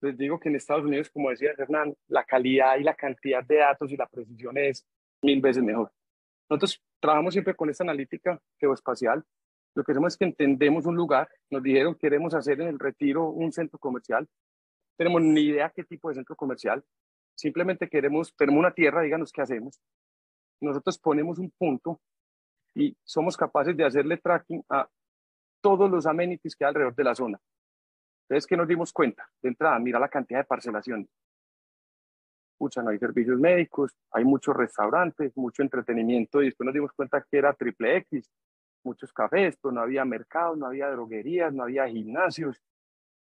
les digo que en Estados Unidos, como decía Hernán, la calidad y la cantidad de datos y la precisión es mil veces mejor. Nosotros trabajamos siempre con esta analítica geoespacial. Lo que hacemos es que entendemos un lugar. Nos dijeron queremos hacer en el retiro un centro comercial. Tenemos ni idea qué tipo de centro comercial. Simplemente queremos, tenemos una tierra, díganos qué hacemos. Nosotros ponemos un punto y somos capaces de hacerle tracking a todos los amenities que hay alrededor de la zona. Entonces, ¿qué nos dimos cuenta? De entrada, mira la cantidad de parcelaciones. Pucha, no hay servicios médicos, hay muchos restaurantes, mucho entretenimiento y después nos dimos cuenta que era triple X, muchos cafés, pero no había mercados, no había droguerías, no había gimnasios.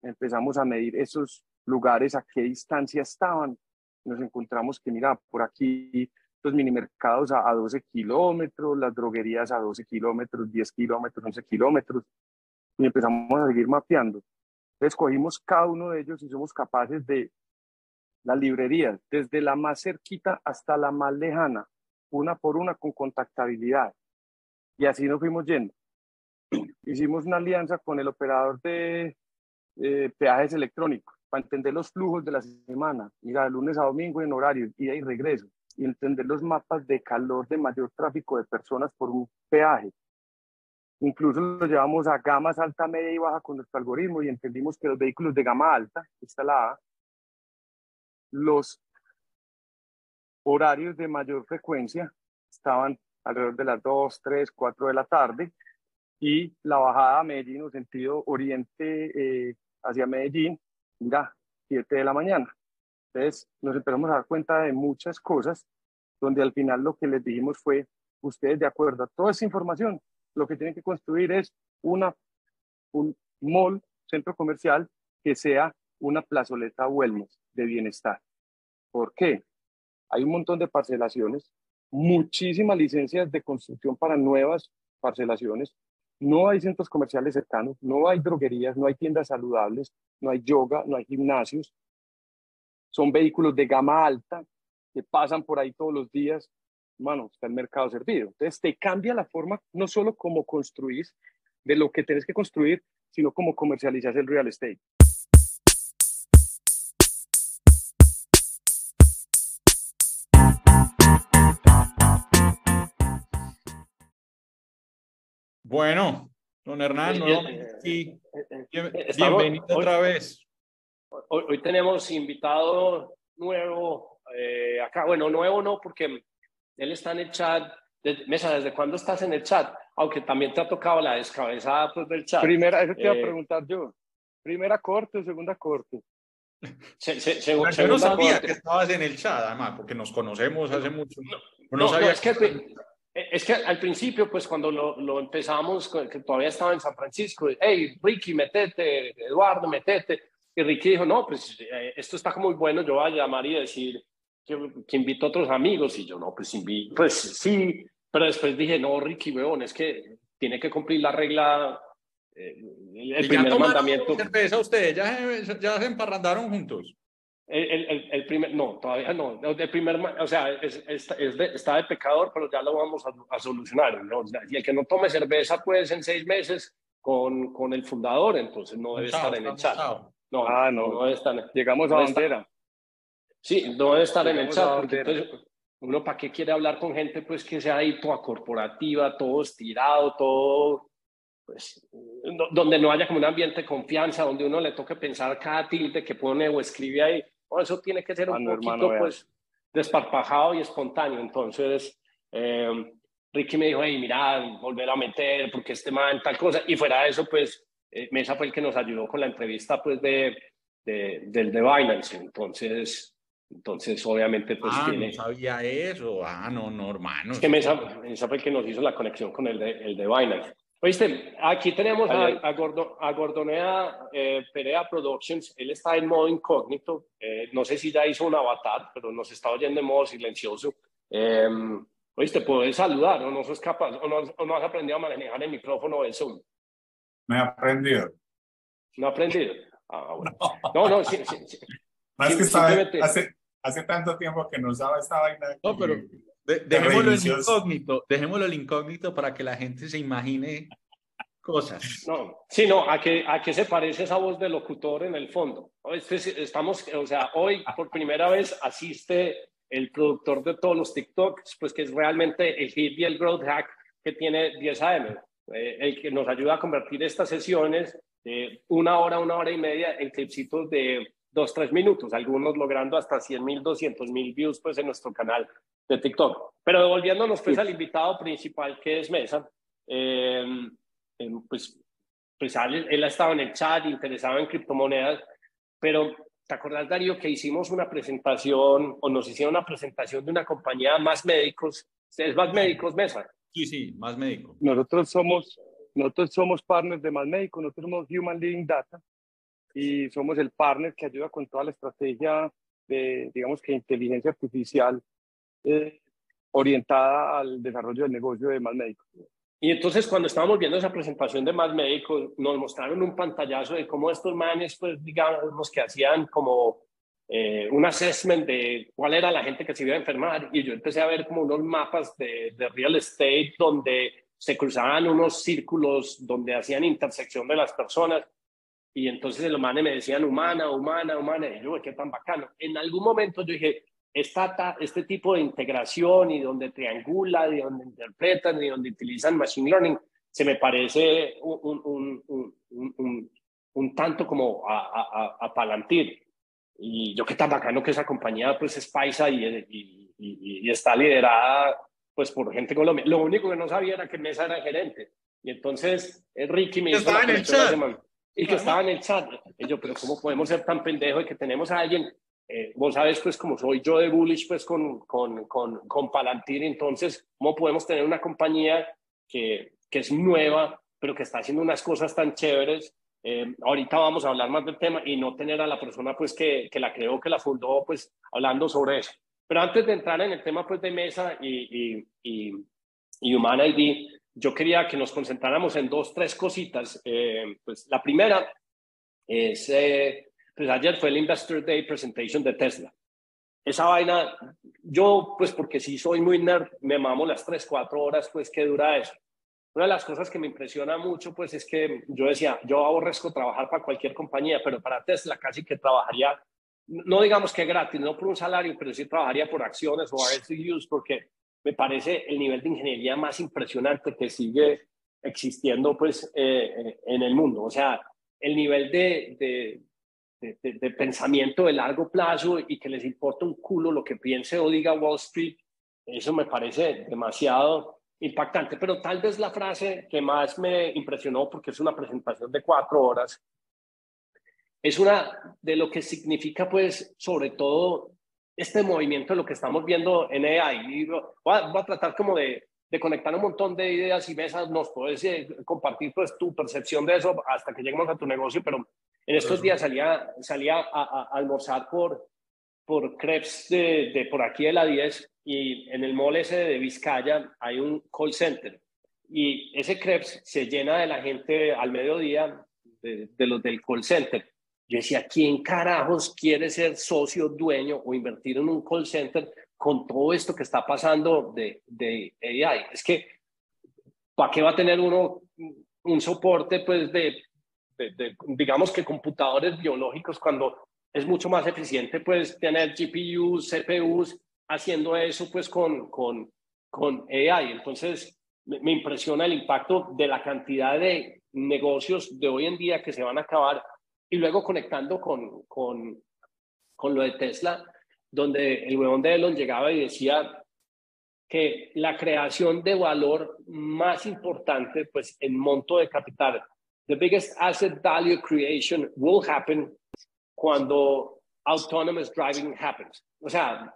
Empezamos a medir esos lugares, a qué distancia estaban. Nos encontramos que, mira, por aquí los mini mercados a, a 12 kilómetros, las droguerías a 12 kilómetros, 10 kilómetros, 11 kilómetros. Y empezamos a seguir mapeando. Escogimos cada uno de ellos y somos capaces de las librerías, desde la más cerquita hasta la más lejana, una por una con contactabilidad. Y así nos fuimos yendo. Hicimos una alianza con el operador de eh, peajes electrónicos para entender los flujos de la semana, mira, de lunes a domingo en horario, ida y regreso, y entender los mapas de calor de mayor tráfico de personas por un peaje. Incluso lo llevamos a gamas alta, media y baja con nuestro algoritmo y entendimos que los vehículos de gama alta, esta la A, los horarios de mayor frecuencia estaban alrededor de las 2, 3, 4 de la tarde y la bajada a Medellín o sentido oriente eh, hacia Medellín, mira, 7 de la mañana. Entonces nos empezamos a dar cuenta de muchas cosas donde al final lo que les dijimos fue, ustedes de acuerdo a toda esa información, lo que tienen que construir es una, un mall, centro comercial, que sea una plazoleta wellness de bienestar. ¿Por qué? Hay un montón de parcelaciones, muchísimas licencias de construcción para nuevas parcelaciones, no hay centros comerciales cercanos, no hay droguerías, no hay tiendas saludables, no hay yoga, no hay gimnasios. Son vehículos de gama alta que pasan por ahí todos los días bueno, está el mercado servido. Entonces te cambia la forma, no solo como construís de lo que tienes que construir, sino como comercializas el real estate. Bueno, don Hernán, bienvenido otra vez. Hoy, tenemos invitado nuevo eh, acá. Bueno, nuevo no, porque él está en el chat. Mesa, ¿desde cuándo estás en el chat? Aunque también te ha tocado la descabezada pues, del chat. Primera, eso te iba a eh, preguntar yo. ¿Primera corte o segunda corte? yo no sabía que estabas en el chat, además, porque nos conocemos hace mucho. No, no, sabía es, que, es que al principio, pues cuando lo, lo, empezamos, que todavía estaba en San Francisco, hey, Ricky, metete, Eduardo, metete. Y Ricky dijo, no, pues eh, esto está muy bueno, yo voy a llamar y decir, que, invitó a otros amigos y yo no, pues, pues sí, pero después dije, no, Ricky, weón, es que tiene que cumplir la regla, eh, el primer ya mandamiento. cerveza ustedes? ¿Ya, ¿Ya se emparrandaron juntos? El, el, el, primer, no, todavía no. El primer, o sea, es, es, está de pecador, pero ya lo vamos a, solucionar. ¿no? Y el que no tome cerveza, pues en seis meses con, con el fundador, entonces no debe estar en el chat. No, ah, no, no, debe estar. Llegamos a bandera. Sí, no debe estar en el chat, porque entonces uno para qué quiere hablar con gente pues que sea ahí toda corporativa, todo estirado, todo, pues, donde no haya como un ambiente de confianza, donde uno le toque pensar cada tilde que pone o escribe ahí. eso tiene que ser un poquito pues desparpajado y espontáneo. Entonces, eh, Ricky me dijo, hey, mira, volver a meter, porque este man, tal cosa. Y fuera de eso, pues, eh, Mesa fue el que nos ayudó con la entrevista, pues, de, de del de Binance. Entonces, entonces, obviamente, pues ah, tiene... no sabía eso. Ah, no, no, hermano. Es que Mesa, fue el que nos hizo la conexión con el de, el de Binance. Oíste, aquí tenemos a, a, a Gordonea eh, Perea Productions. Él está en modo incógnito. Eh, no sé si ya hizo un avatar, pero nos está oyendo en modo silencioso. Eh, oíste, ¿puedes saludar o no sos capaz? ¿O no, o no has aprendido a manejar el micrófono del Zoom? No he aprendido. ¿No ha aprendido? Ah, bueno. No, no, sí, sí, sí. Más que estaba, hace, hace tanto tiempo que no usaba esta vaina. No, pero dejémoslo en incógnito, dejémoslo el incógnito para que la gente se imagine cosas. No, sí, no, ¿a qué, ¿a qué se parece esa voz del locutor en el fondo? Estamos, o sea, hoy por primera vez asiste el productor de todos los TikToks, pues que es realmente el hit y el growth hack que tiene 10 AM, eh, el que nos ayuda a convertir estas sesiones de una hora, una hora y media en clipsitos de dos, tres minutos, algunos logrando hasta 100 mil, 200 mil views pues en nuestro canal de TikTok. Pero devolviéndonos pues al invitado principal que es Mesa, eh, eh, pues, pues él, ha estado en el chat, interesado en criptomonedas, pero ¿te acordás Darío que hicimos una presentación o nos hicieron una presentación de una compañía más médicos? ¿Es más médicos Mesa? Sí, sí, más médicos. Nosotros somos, nosotros somos partners de más médicos, nosotros somos Human Living Data y somos el partner que ayuda con toda la estrategia de, digamos que, inteligencia artificial eh, orientada al desarrollo del negocio de más médicos. Y entonces cuando estábamos viendo esa presentación de más médicos, nos mostraron un pantallazo de cómo estos manes, pues digamos que hacían como eh, un assessment de cuál era la gente que se iba a enfermar. Y yo empecé a ver como unos mapas de, de real estate donde se cruzaban unos círculos, donde hacían intersección de las personas. Y entonces los manes me decían humana, humana, humana. Y yo, qué tan bacano. En algún momento yo dije, esta, este tipo de integración y donde triangula, y donde interpretan y donde utilizan machine learning, se me parece un, un, un, un tanto como a, a, a, Palantir. Y yo qué tan bacano que esa compañía pues es paisa y, y, y, está liderada pues por gente colombiana. Lo único que no sabía era que Mesa era gerente. Y entonces eh, Ricky me hizo en el chat y que estaba en el chat. Y yo, pero ¿cómo podemos ser tan pendejos de que tenemos a alguien? Eh, vos sabes, pues, como soy yo de Bullish, pues, con, con, con, con Palantir, entonces, ¿cómo podemos tener una compañía que, que es nueva, pero que está haciendo unas cosas tan chéveres? Eh, ahorita vamos a hablar más del tema y no tener a la persona, pues, que, que la creó, que la fundó, pues, hablando sobre eso. Pero antes de entrar en el tema, pues, de mesa y, y, y, y Human ID, yo quería que nos concentráramos en dos, tres cositas. Eh, pues la primera es, eh, pues ayer fue el Investor Day Presentation de Tesla. Esa vaina, yo pues porque si soy muy nerd, me mamo las tres, cuatro horas pues que dura eso. Una de las cosas que me impresiona mucho pues es que yo decía, yo aborrezco trabajar para cualquier compañía, pero para Tesla casi que trabajaría, no digamos que gratis, no por un salario, pero sí trabajaría por acciones o RSUs porque me parece el nivel de ingeniería más impresionante que sigue existiendo pues eh, eh, en el mundo. O sea, el nivel de, de, de, pensamiento de largo plazo y que les importa un culo lo que piense o diga Wall Street, eso me parece demasiado impactante. Pero tal vez la frase que más me impresionó, porque es una presentación de cuatro horas, es una de lo que significa pues sobre todo este movimiento de lo que estamos viendo en AI. voy, a, tratar como de, de, conectar un montón de ideas y mesas. Nos puedes eh, compartir pues, tu percepción de eso hasta que lleguemos a tu negocio, pero en estos días salía, salía a, almorzar por, por crepes de, de, por aquí de la 10 y en el mall ese de Vizcaya hay un call center y ese crepes se llena de la gente al mediodía de, de los del call center yo decía, ¿quién carajos quiere ser socio, dueño o invertir en un call center con todo esto que está pasando de, de AI? Es que, ¿para qué va a tener uno un soporte, pues, de, de, digamos que computadores biológicos cuando es mucho más eficiente, pues, tener GPUs, CPUs haciendo eso, pues, con, con, con AI? Entonces, me, me impresiona el impacto de la cantidad de negocios de hoy en día que se van a acabar y luego conectando con, con, con lo de Tesla, donde el huevón de Elon llegaba y decía que la creación de valor más importante, pues en monto de capital, the biggest asset value creation will happen cuando autonomous driving happens. O sea,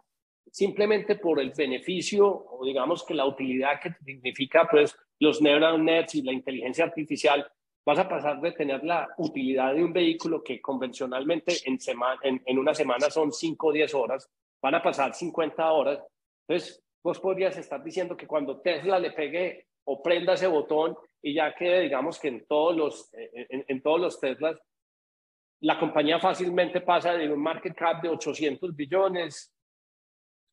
simplemente por el beneficio o digamos que la utilidad que significa pues los neural nets y la inteligencia artificial vas a pasar de tener la utilidad de un vehículo que convencionalmente en, semana, en, una semana son 5 o 10 horas, van a pasar 50 horas. Entonces, vos podrías estar diciendo que cuando Tesla le pegue o prenda ese botón y ya que digamos que en todos los, en, en todos los Teslas, la compañía fácilmente pasa de un market cap de 800 billones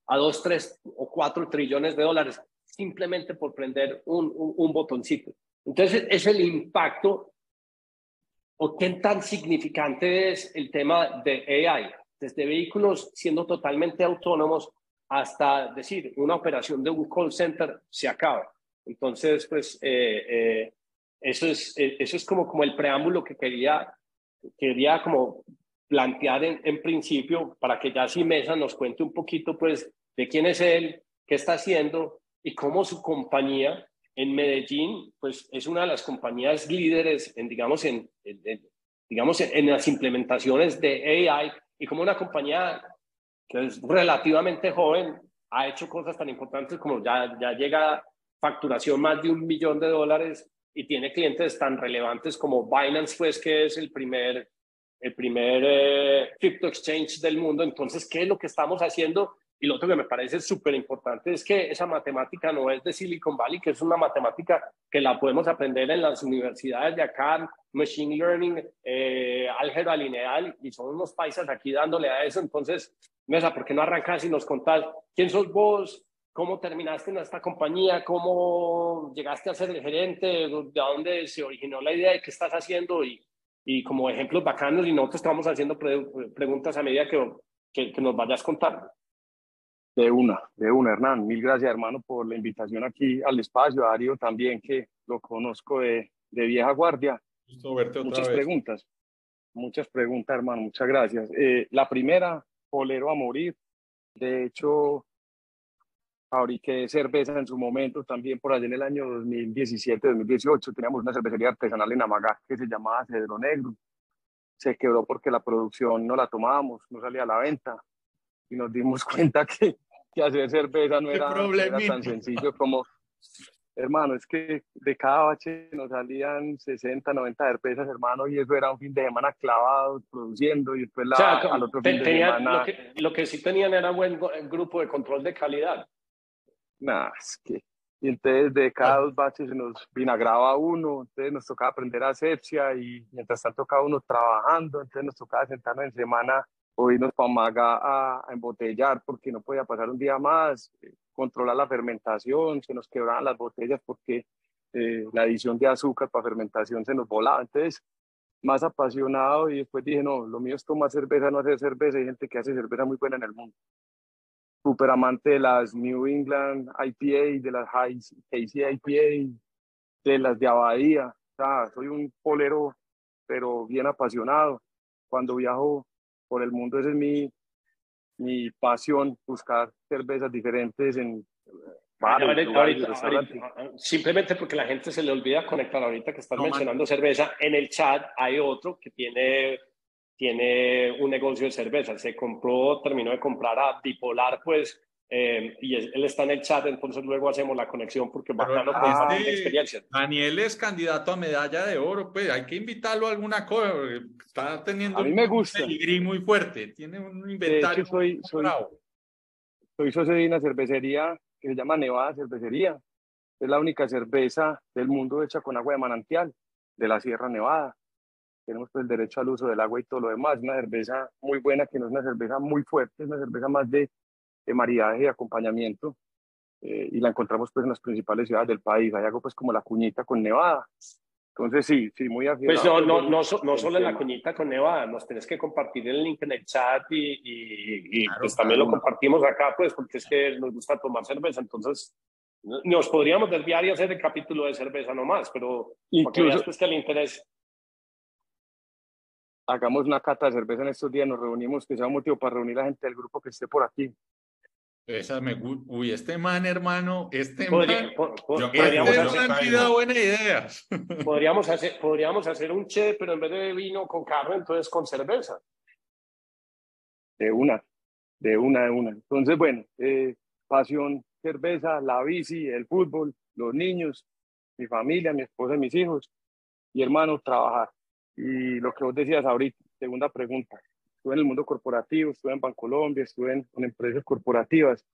a 2, 3 o 4 trillones de dólares simplemente por prender un, un, un botoncito. Entonces, es el impacto o qué tan significante es el tema de AI, desde vehículos siendo totalmente autónomos hasta decir, una operación de un call center se acaba. Entonces, pues, eh, eh, eso, es, eh, eso es como, como el preámbulo que quería, quería como plantear en, en principio para que ya si Mesa nos cuente un poquito, pues, de quién es él, qué está haciendo y cómo su compañía en Medellín, pues es una de las compañías líderes en, digamos, en, digamos, en las implementaciones de AI y como una compañía que es relativamente joven, ha hecho cosas tan importantes como ya, ya llega facturación más de un millón de dólares y tiene clientes tan relevantes como Binance, pues que es el primer, el primer eh, crypto exchange del mundo. Entonces, ¿qué es lo que estamos haciendo? Y lo otro que me parece súper importante es que esa matemática no es de Silicon Valley, que es una matemática que la podemos aprender en las universidades de acá, Machine Learning, eh, álgebra lineal, y son unos paisas aquí dándole a eso. Entonces, Mesa, ¿por qué no arrancas y nos contás quién sos vos? ¿Cómo terminaste en esta compañía? ¿Cómo llegaste a ser el gerente? ¿De dónde se originó la idea? ¿Y qué estás haciendo? Y, y como ejemplos bacanos, y nosotros estamos haciendo preguntas a medida que, que, que nos vayas contando. De una, de una, Hernán. Mil gracias, hermano, por la invitación aquí al espacio. A Darío también, que lo conozco de, de vieja guardia. Muchas preguntas. Muchas preguntas, hermano. Muchas gracias. Eh, la primera, polero a morir. De hecho, fabriqué cerveza en su momento, también por allá en el año 2017, 2018, teníamos una cervecería artesanal en Amagá que se llamaba Cedro Negro. Se quebró porque la producción no la tomábamos, no salía a la venta y nos dimos cuenta que, que hacer cerveza no era, tan sencillo como, hermano, es que de cada bache nos salían 60, 90 cervezas, hermano, y eso era un fin de semana clavado produciendo y después la, al otro fin de semana... Lo que, lo que sí tenían era buen grupo de control de calidad. Nada, es que... Y entonces de cada dos baches se nos vinagraba uno, entonces nos tocaba aprender asepsia y mientras tanto cada uno trabajando, entonces nos tocaba sentarnos en semana o irnos para Maga a, embotellar porque no podía pasar un día más, eh, controlar la fermentación, se nos quebraban las botellas porque eh, la adición de azúcar para fermentación se nos volaba. Entonces, más apasionado y después dije, no, lo mío es tomar cerveza, no hacer cerveza. Hay gente que hace cerveza muy buena en el mundo. Súper amante de las New England IPA, de las Hazy IPA, de las de Abadía. O sea, soy un polero, pero bien apasionado. Cuando viajo por el mundo, esa es mi, mi pasión, buscar cervezas diferentes en bares, simplemente porque la gente se le olvida conectar ahorita que están mencionando cerveza, en el chat hay otro que tiene, tiene un negocio de cerveza, se compró, terminó de comprar a Bipolar, pues eh, y él está en el chat, entonces luego hacemos la conexión porque bacano este, experiencia. Daniel es candidato a medalla de oro, pues hay que invitarlo a alguna cosa, está teniendo a mí me gusta. un muy fuerte, tiene un inventario. soy, soy, soy socio de una cervecería que se llama Nevada Cervecería. Es la única cerveza del mundo hecha con agua de manantial de la Sierra Nevada. Tenemos pues, el derecho al uso del agua y todo lo demás. Una cerveza muy buena, que no es una cerveza muy fuerte, es una cerveza más de de maridaje y acompañamiento eh, y la encontramos pues en las principales ciudades del país. Hay algo pues como la cuñita con Nevada. Entonces sí, sí, muy aficionado. Pues no, no, no, no solo en la cuñita con Nevada, nos tenés que compartir el link en el chat y, y, pues también lo compartimos acá pues porque es que nos gusta tomar cerveza, entonces nos podríamos desviar y hacer el capítulo de cerveza nomás, pero incluso pues, que el interés hagamos una cata de cerveza en estos días, nos reunimos, que sea un motivo para reunir a la gente del grupo que esté por aquí. Esa me Uy, este man, hermano, este man. podríamos hacer, buena idea. Podríamos hacer, podríamos hacer un che, pero en vez de vino con carne, entonces con cerveza. De una, de una, de una. Entonces, bueno, eh, pasión, cerveza, la bici, el fútbol, los niños, mi familia, mi esposa y mis hijos. Y hermano, trabajar. Y lo que vos decías ahorita, segunda pregunta estuve en el mundo corporativo, estuve en Bancolombia, estuve en, empresas corporativas,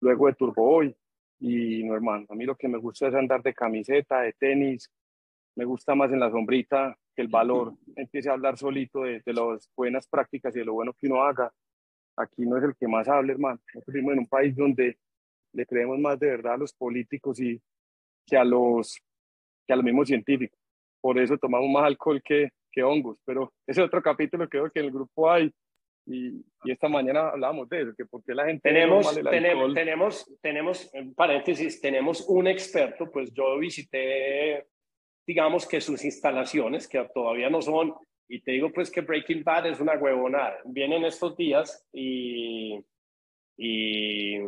luego de Turbo Hoy. Y no, hermano, a mí lo que me gusta es andar de camiseta, de tenis, me gusta más en la sombrita que el valor empiece a hablar solito de, de las buenas prácticas y de lo bueno que uno haga. Aquí no es el que más hable, hermano. Nosotros vivimos en un país donde le creemos más de verdad a los políticos y que a los que a los mismos científicos. Por eso tomamos más alcohol que, que hongos, pero ese otro capítulo creo que el grupo hay y, y, esta mañana hablábamos de eso, que porque la gente tenemos, tenemos, tenemos, tenemos, en paréntesis, tenemos un experto, pues yo visité, digamos que sus instalaciones, que todavía no son, y te digo pues que Breaking Bad es una huevonada. Vienen estos días y, y,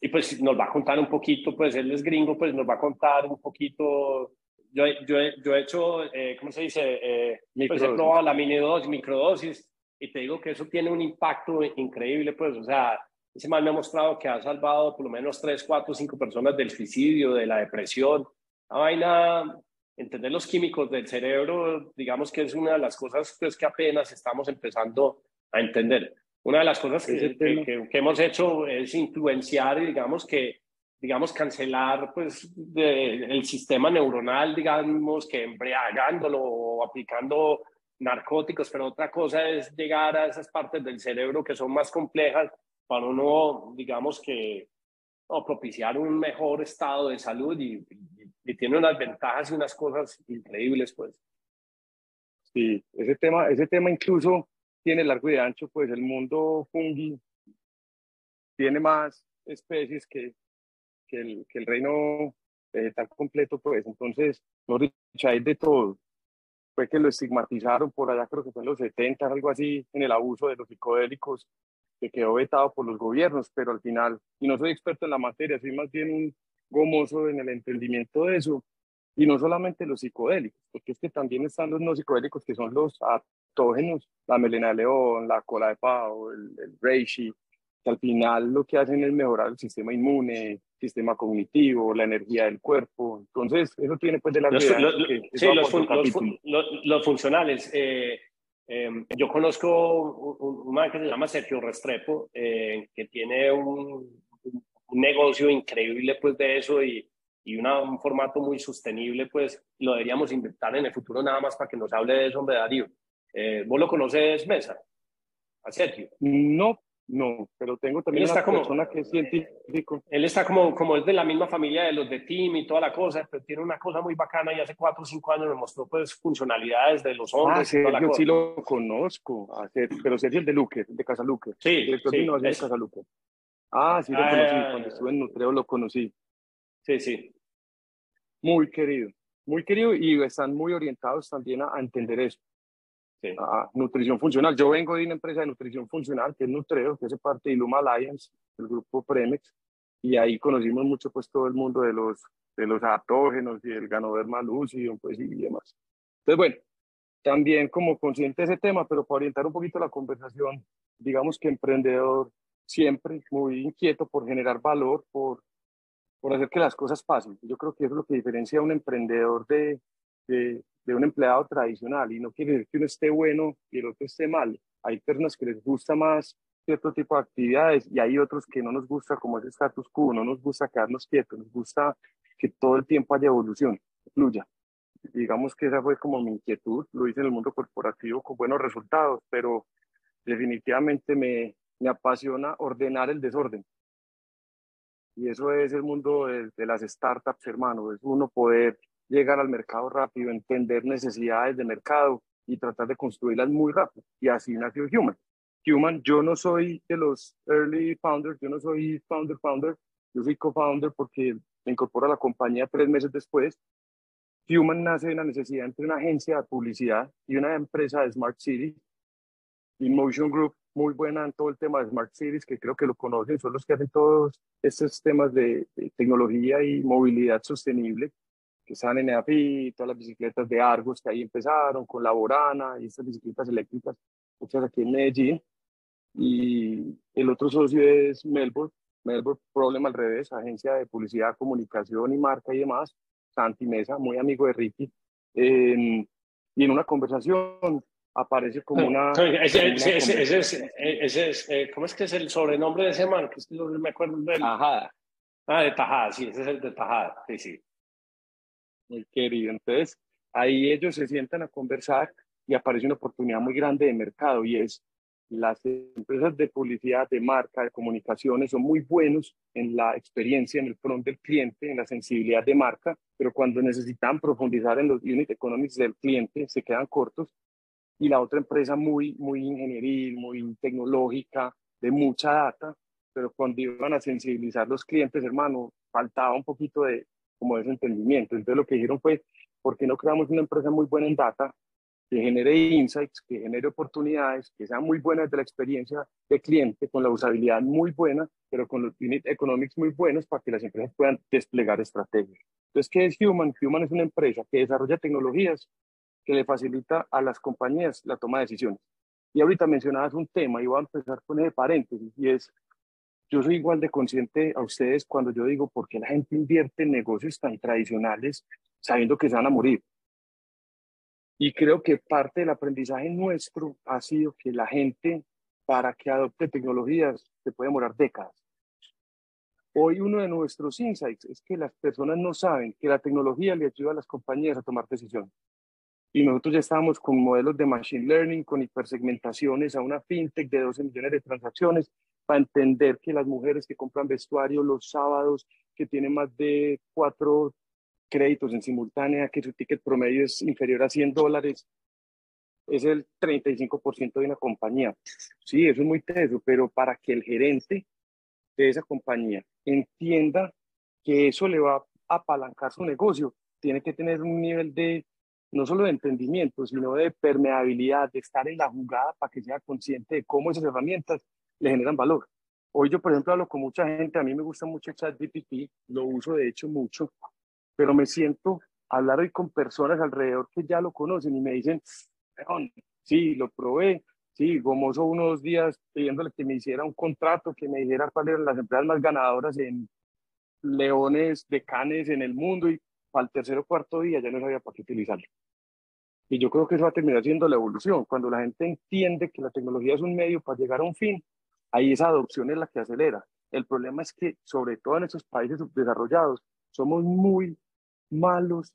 y pues nos va a contar un poquito, pues él es gringo, pues nos va a contar un poquito yo, yo, yo, he hecho, eh, ¿cómo se dice? Eh, pues he probado la mini dosis, microdosis, y te digo que eso tiene un impacto increíble, pues, o sea, ese mal me ha mostrado que ha salvado por lo menos 3, 4, 5 personas del suicidio, de la depresión. La vaina, entender los químicos del cerebro, digamos que es una de las cosas pues, que apenas estamos empezando a entender. Una de las cosas que, que, hemos hecho es influenciar, digamos que, digamos, cancelar pues, el sistema neuronal, digamos, que embriagándolo o aplicando narcóticos, pero otra cosa es llegar a esas partes del cerebro que son más complejas para uno, digamos que, propiciar un mejor estado de salud y, tiene unas ventajas y unas cosas increíbles, pues. Sí, ese tema, ese tema incluso tiene largo y ancho, pues el mundo fungi tiene más especies que, que, el, que el reino vegetal completo, pues entonces, no hay de todo. Fue que lo estigmatizaron por allá, creo que fue en los 70, algo así, en el abuso de los psicodélicos, que quedó vetado por los gobiernos, pero al final, y no soy experto en la materia, soy más bien un gomoso en el entendimiento de eso, y no solamente los psicodélicos, porque es que también están los no psicodélicos, que son los atógenos, la melena de león, la cola de pavo, el, el reishi, que al final lo que hacen es mejorar el sistema inmune, sistema cognitivo, la energía del cuerpo. Entonces, eso tiene pues de la los, sí, los, funcionales. Eh, em, yo conozco un, man que se llama Sergio Restrepo, eh, que tiene un, un, negocio increíble pues de eso y, y un formato muy sostenible, pues lo deberíamos inventar en el futuro nada más para que nos hable de eso, hombre Darío. Eh, ¿Vos lo conoces, Mesa? A Sergio. No, no, pero tengo también una persona que es científico. Él está como, como es de la misma familia de los de Team y toda la cosa, pero tiene una cosa muy bacana y hace cuatro o cinco años me mostró pues funcionalidades de los hombres. Ah, yo sí lo conozco, pero Sergio el de Luque, de Casa Luque. Sí, sí no, de Casa Luque. Ah, sí lo conocí, ah, cuando estuve en Nutreo lo conocí. Sí, sí. Muy querido, muy querido y están muy orientados también a entender eso nutrición funcional. Yo vengo de una empresa de nutrición funcional que es Nutreo, que es parte de Iluma Alliance, el grupo Premex, y ahí conocimos mucho pues todo el mundo de los, de los atógenos y el ganoderma lucidum pues, y demás. Entonces, bueno, también como consciente de ese tema, pero para orientar un poquito la conversación, digamos que emprendedor siempre muy inquieto por generar valor, por, por hacer que las cosas pasen. Yo creo que eso es lo que diferencia a un emprendedor de, de, de un empleado tradicional y no quiere decir que uno esté bueno y el otro esté mal. Hay personas que les gusta más cierto tipo de actividades y hay otros que no nos gusta como ese status quo, no nos gusta quedarnos quietos, nos gusta que todo el tiempo haya evolución, fluya. Digamos que esa fue como mi inquietud, lo hice en el mundo corporativo con buenos resultados, pero definitivamente me, me apasiona ordenar el desorden. Y eso es el mundo de, de las startups, hermano, es uno poder llegar al mercado rápido, entender necesidades de mercado y tratar de construirlas muy rápido. Y así nació Human. Human, yo no soy de los early founders, yo no soy founder founder, yo soy co-founder porque me incorporo a la compañía tres meses después. Human nace de una necesidad entre una agencia de publicidad y una empresa de Smart Cities. Motion Group, muy buena en todo el tema de Smart Cities, que creo que lo conocen, son los que hacen todos estos temas de, de tecnología y movilidad sostenible que están en EAPI, todas las bicicletas de Argos que ahí empezaron, con la Borana y estas bicicletas eléctricas, muchas aquí en Medellín. Y el otro socio es Melbourne, Melbourne Problem al revés, agencia de publicidad, comunicación y marca y demás, Santi Mesa, muy amigo de Ricky. y en una conversación aparece como una... Ese, ese, ese, es, eh, ¿cómo es que es el sobrenombre de ese man? Que es que no me acuerdo de Tajada. Ah, de Tajada, sí, ese es el de Tajada, sí, sí muy querido. Entonces, ahí ellos se sientan a conversar y aparece una oportunidad muy grande de mercado y es las empresas de publicidad, de marca, de comunicaciones son muy buenos en la experiencia, en el front del cliente, en la sensibilidad de marca, pero cuando necesitan profundizar en los unit economics del cliente se quedan cortos. Y la otra empresa muy, muy ingenieril, muy tecnológica, de mucha data, pero cuando iban a sensibilizar los clientes, hermano, faltaba un poquito de como ese entendimiento. Entonces lo que dijeron fue, ¿por qué no creamos una empresa muy buena en data que genere insights, que genere oportunidades, que sean muy buenas de la experiencia de cliente, con la usabilidad muy buena, pero con los unit economics muy buenos para que las empresas puedan desplegar estrategias. Entonces, ¿qué es Human? Human es una empresa que desarrolla tecnologías que le facilita a las compañías la toma de decisiones. Y ahorita mencionabas un tema y voy a empezar con ese paréntesis y es, yo soy igual de consciente a ustedes cuando yo digo por qué la gente invierte en negocios tan tradicionales sabiendo que se van a morir. Y creo que parte del aprendizaje nuestro ha sido que la gente, para que adopte tecnologías, se puede demorar décadas. Hoy uno de nuestros insights es que las personas no saben que la tecnología le ayuda a las compañías a tomar decisiones. Y nosotros ya estábamos con modelos de machine learning, con hipersegmentaciones a una fintech de 12 millones de transacciones, para entender que las mujeres que compran vestuario los sábados, que tienen más de cuatro créditos en simultánea, que su ticket promedio es inferior a 100 dólares, es el 35% de una compañía. Sí, eso es muy teso, pero para que el gerente de esa compañía entienda que eso le va a apalancar su negocio, tiene que tener un nivel de, no solo de entendimiento, sino de permeabilidad, de estar en la jugada para que sea consciente de cómo esas herramientas le generan valor. Hoy yo, por ejemplo, hablo con mucha gente, a mí me gusta mucho ChatGPT, lo uso de hecho mucho, pero me siento hablar hoy con personas alrededor que ya lo conocen y me dicen, sí, lo probé, sí, gomoso unos días pidiéndole que me hiciera un contrato, que me dijera cuáles eran las empresas más ganadoras en leones de canes en el mundo y al tercer o cuarto día ya no sabía para qué utilizarlo. Y yo creo que eso va a terminar siendo la evolución. Cuando la gente entiende que la tecnología es un medio para llegar a un fin, ahí esa adopción es la que acelera. El problema es que, sobre todo en esos países subdesarrollados, somos muy malos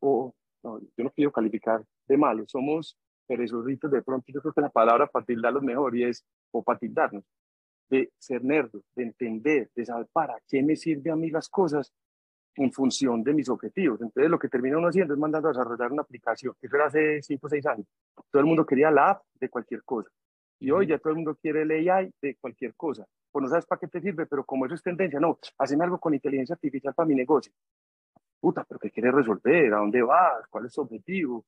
o, no, yo no quiero calificar de malos, somos perezosos de pronto, yo creo que la palabra para tildarlos mejor y es, o para tildarnos, de ser nerdos, de entender, de saber para qué me sirven a mí las cosas en función de mis objetivos. Entonces, lo que termina uno haciendo es mandando a desarrollar una aplicación. Eso era hace 5 o 6 años. Todo el mundo quería la app de cualquier cosa. Y hoy ya todo el mundo quiere el AI de cualquier cosa. Pues no sabes para qué te sirve, pero como eso es tendencia, no, hacen algo con inteligencia artificial para mi negocio puta, pero ¿qué quieres resolver? ¿A dónde vas? ¿Cuál es tu objetivo?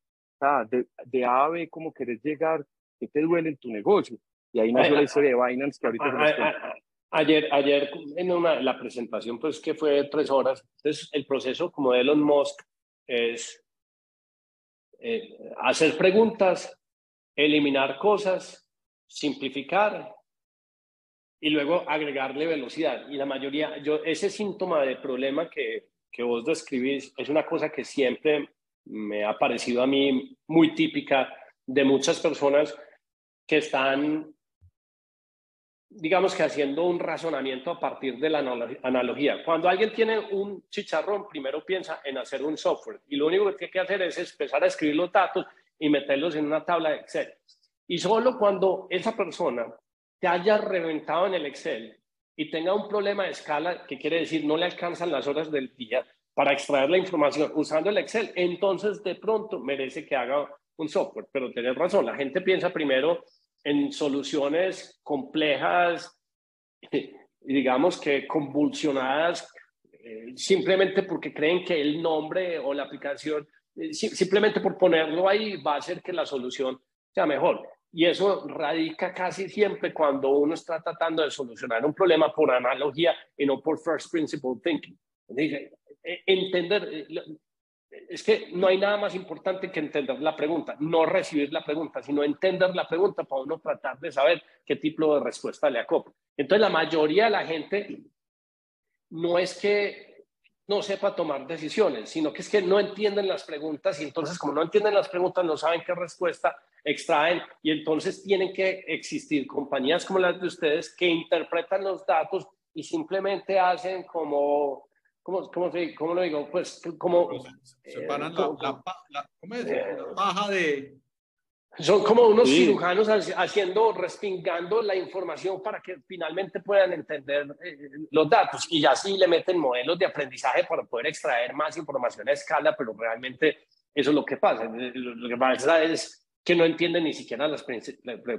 de, de A a B, ¿cómo querés llegar? ¿Qué te duele en tu negocio? Y ahí nació la historia de Binance que ahorita Ayer, ayer en una, la presentación, pues que fue tres horas, entonces el proceso como de Elon Musk es eh, hacer preguntas, eliminar cosas, simplificar y luego agregarle velocidad. Y la mayoría, yo, ese síntoma de problema que, que vos describís es una cosa que siempre me ha parecido a mí muy típica de muchas personas que están, digamos que haciendo un razonamiento a partir de la analogía. Cuando alguien tiene un chicharrón, primero piensa en hacer un software y lo único que tiene que hacer es empezar a escribir los datos y meterlos en una tabla de Excel. Y solo cuando esa persona te haya reventado en el Excel y tenga un problema de escala, que quiere decir no le alcanzan las horas del día para extraer la información usando el Excel, entonces de pronto merece que haga un software. Pero tienes razón, la gente piensa primero en soluciones complejas, digamos que convulsionadas, eh, simplemente porque creen que el nombre o la aplicación, eh, simplemente por ponerlo ahí, va a hacer que la solución sea mejor. Y eso radica casi siempre cuando uno está tratando de solucionar un problema por analogía y no por first principle thinking. E, entender, eh, es que no hay nada más importante que entender la pregunta, no recibir la pregunta, sino entender la pregunta para uno tratar de saber qué tipo de respuesta le acopla. Entonces, la mayoría de la gente no es que no sepa tomar decisiones, sino que es que no entienden las preguntas y entonces como no entienden las preguntas no saben qué respuesta extraen y entonces tienen que existir compañías como las de ustedes que interpretan los datos y simplemente hacen como, ¿cómo, cómo, cómo lo digo? Pues como... Separan eh, la, la, ¿cómo es? Eh, la paja de... Son como unos cirujanos haciendo, respingando la información para que finalmente puedan entender eh, los datos y así le meten modelos de aprendizaje para poder extraer más información a escala, pero realmente eso es lo que pasa. Lo que pasa es que no entienden ni siquiera las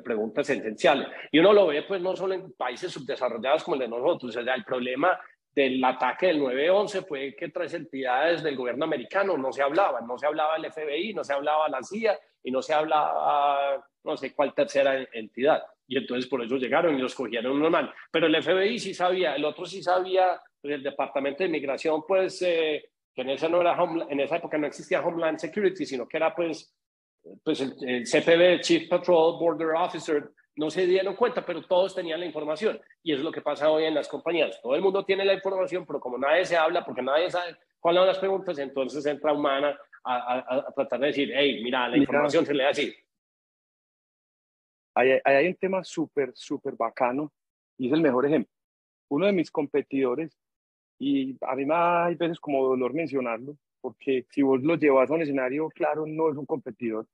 preguntas esenciales. Y uno lo ve pues no solo en países subdesarrollados como el de nosotros, o sea, el problema del ataque del 9-11 fue que tres entidades del gobierno americano no se hablaban, no se hablaba el FBI, no se hablaba la CIA y no se hablaba no sé cuál tercera entidad. Y entonces por eso llegaron y los cogieron normal. Pero el FBI sí sabía, el otro sí sabía, pues, el Departamento de Inmigración, pues, eh, que en esa, no era en esa época no existía Homeland Security, sino que era pues pues el, CPB, Chief Patrol Border Officer, no se dieron cuenta, pero todos tenían la información. Y eso es lo que pasa hoy en las compañías. Todo el mundo tiene la información, pero como nadie se habla, porque nadie sabe cuáles son las preguntas, entonces entra humana a, tratar de decir, hey, mira, la información se le da así. Hay, hay un tema súper, súper bacano y es el mejor ejemplo. Uno de mis competidores, y a mí me da hay veces como dolor mencionarlo, porque si vos lo llevas a un escenario claro, no es un competidor,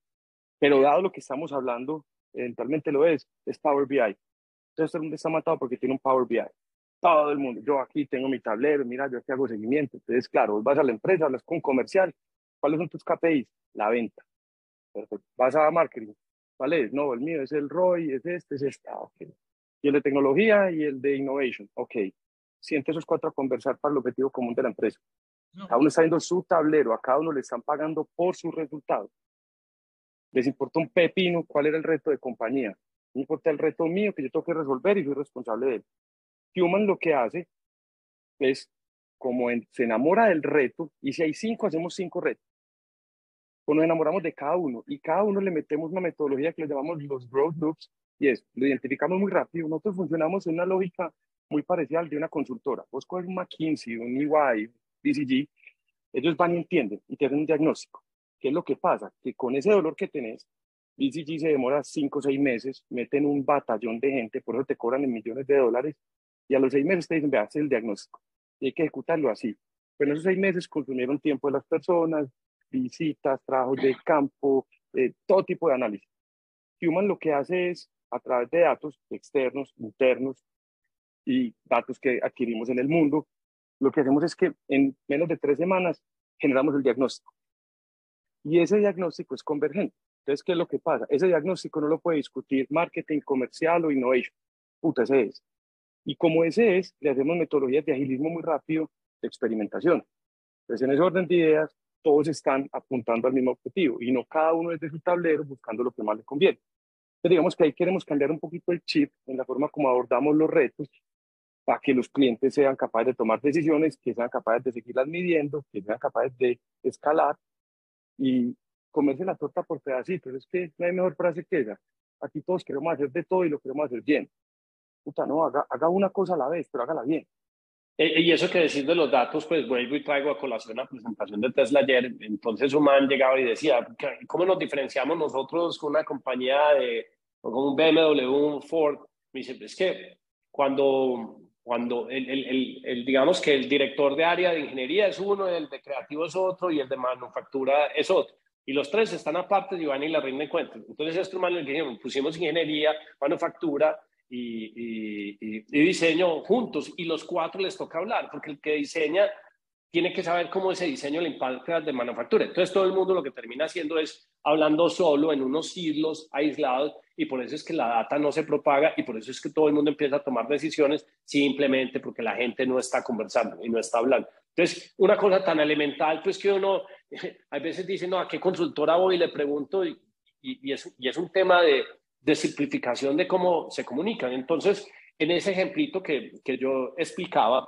pero dado lo que estamos hablando, eventualmente lo es, es Power BI. Entonces, todo el mundo está matado porque tiene un Power BI. Todo el mundo. Yo aquí tengo mi tablero, mira, yo aquí hago seguimiento. Entonces, claro, vos vas a la empresa, hablas con comercial. ¿Cuáles son tus KPIs? La venta. Perfecto. Vas a marketing. ¿Cuál es? No, el mío es el ROI, es este, es este. Ah, okay. Y el de tecnología y el de innovation. Ok. Siente esos cuatro a conversar para el objetivo común de la empresa. Cada uno está viendo su tablero, a cada uno le están pagando por sus resultados. Les importa un pepino cuál era el reto de compañía. No importa el reto mío que yo tengo que resolver y soy responsable de él. Human lo que hace es, como se enamora del reto, y si hay cinco, hacemos cinco retos. Pues nos enamoramos de cada uno y cada uno le metemos una metodología que le llamamos los growth loops y es, lo identificamos muy rápido. Nosotros funcionamos en una lógica muy parecida al de una consultora. Vos coges un McKinsey, un EY, BCG, ellos van y entienden y te hacen un diagnóstico. ¿Qué es lo que pasa? Que con ese dolor que tenés, BCG se demora cinco o seis meses, meten un batallón de gente, por eso te cobran en millones de dólares, y a los seis meses te dicen, vea, el diagnóstico. Y hay que ejecutarlo así. Pero en esos seis meses consumieron tiempo de las personas, visitas, trabajos de campo, eh, todo tipo de análisis. Human lo que hace es, a través de datos externos, internos y datos que adquirimos en el mundo, lo que hacemos es que en menos de tres semanas generamos el diagnóstico. Y ese diagnóstico es convergente. Entonces, ¿qué es lo que pasa? Ese diagnóstico no lo puede discutir marketing, comercial o innovation. Puta, ese es. Y como ese es, le hacemos metodologías de agilismo muy rápido, de experimentación. Entonces, en ese orden de ideas, todos están apuntando al mismo objetivo y no cada uno desde su tablero buscando lo que más le conviene. Entonces, digamos que ahí queremos cambiar un poquito el chip en la forma como abordamos los retos para que los clientes sean capaces de tomar decisiones, que sean capaces de seguirlas midiendo, que sean capaces de escalar y comerse la torta por pedacitos. Es que no hay mejor frase que esa. Aquí todos queremos hacer de todo y lo queremos hacer bien. Puta, no, haga, haga una cosa a la vez, pero hágala bien. E, y eso que decir de los datos, pues vuelvo y traigo a colación la presentación de Tesla ayer. Entonces un man llegaba y decía, ¿cómo nos diferenciamos nosotros con una compañía de, con un BMW, un Ford? Me dice, es que cuando cuando el, el, el, digamos que el director de área de ingeniería es uno, el de creativo es otro y el de manufactura es otro. Y los tres están aparte y van y la rinden cuenta. Entonces, estos manos pusimos ingeniería, manufactura y, y, y, diseño juntos y los cuatro les toca hablar, porque el que diseña tiene que saber cómo ese diseño le impacta de manufactura. Entonces, todo el mundo lo que termina haciendo es hablando solo en unos siglos aislados y por eso es que la data no se propaga y por eso es que todo el mundo empieza a tomar decisiones simplemente porque la gente no está conversando y no está hablando. Entonces, una cosa tan elemental, pues que uno a veces dice, no, ¿a qué consultora voy? Y le pregunto y, y, es, y es, un tema de, de, simplificación de cómo se comunican. Entonces, en ese ejemplito que, que yo explicaba,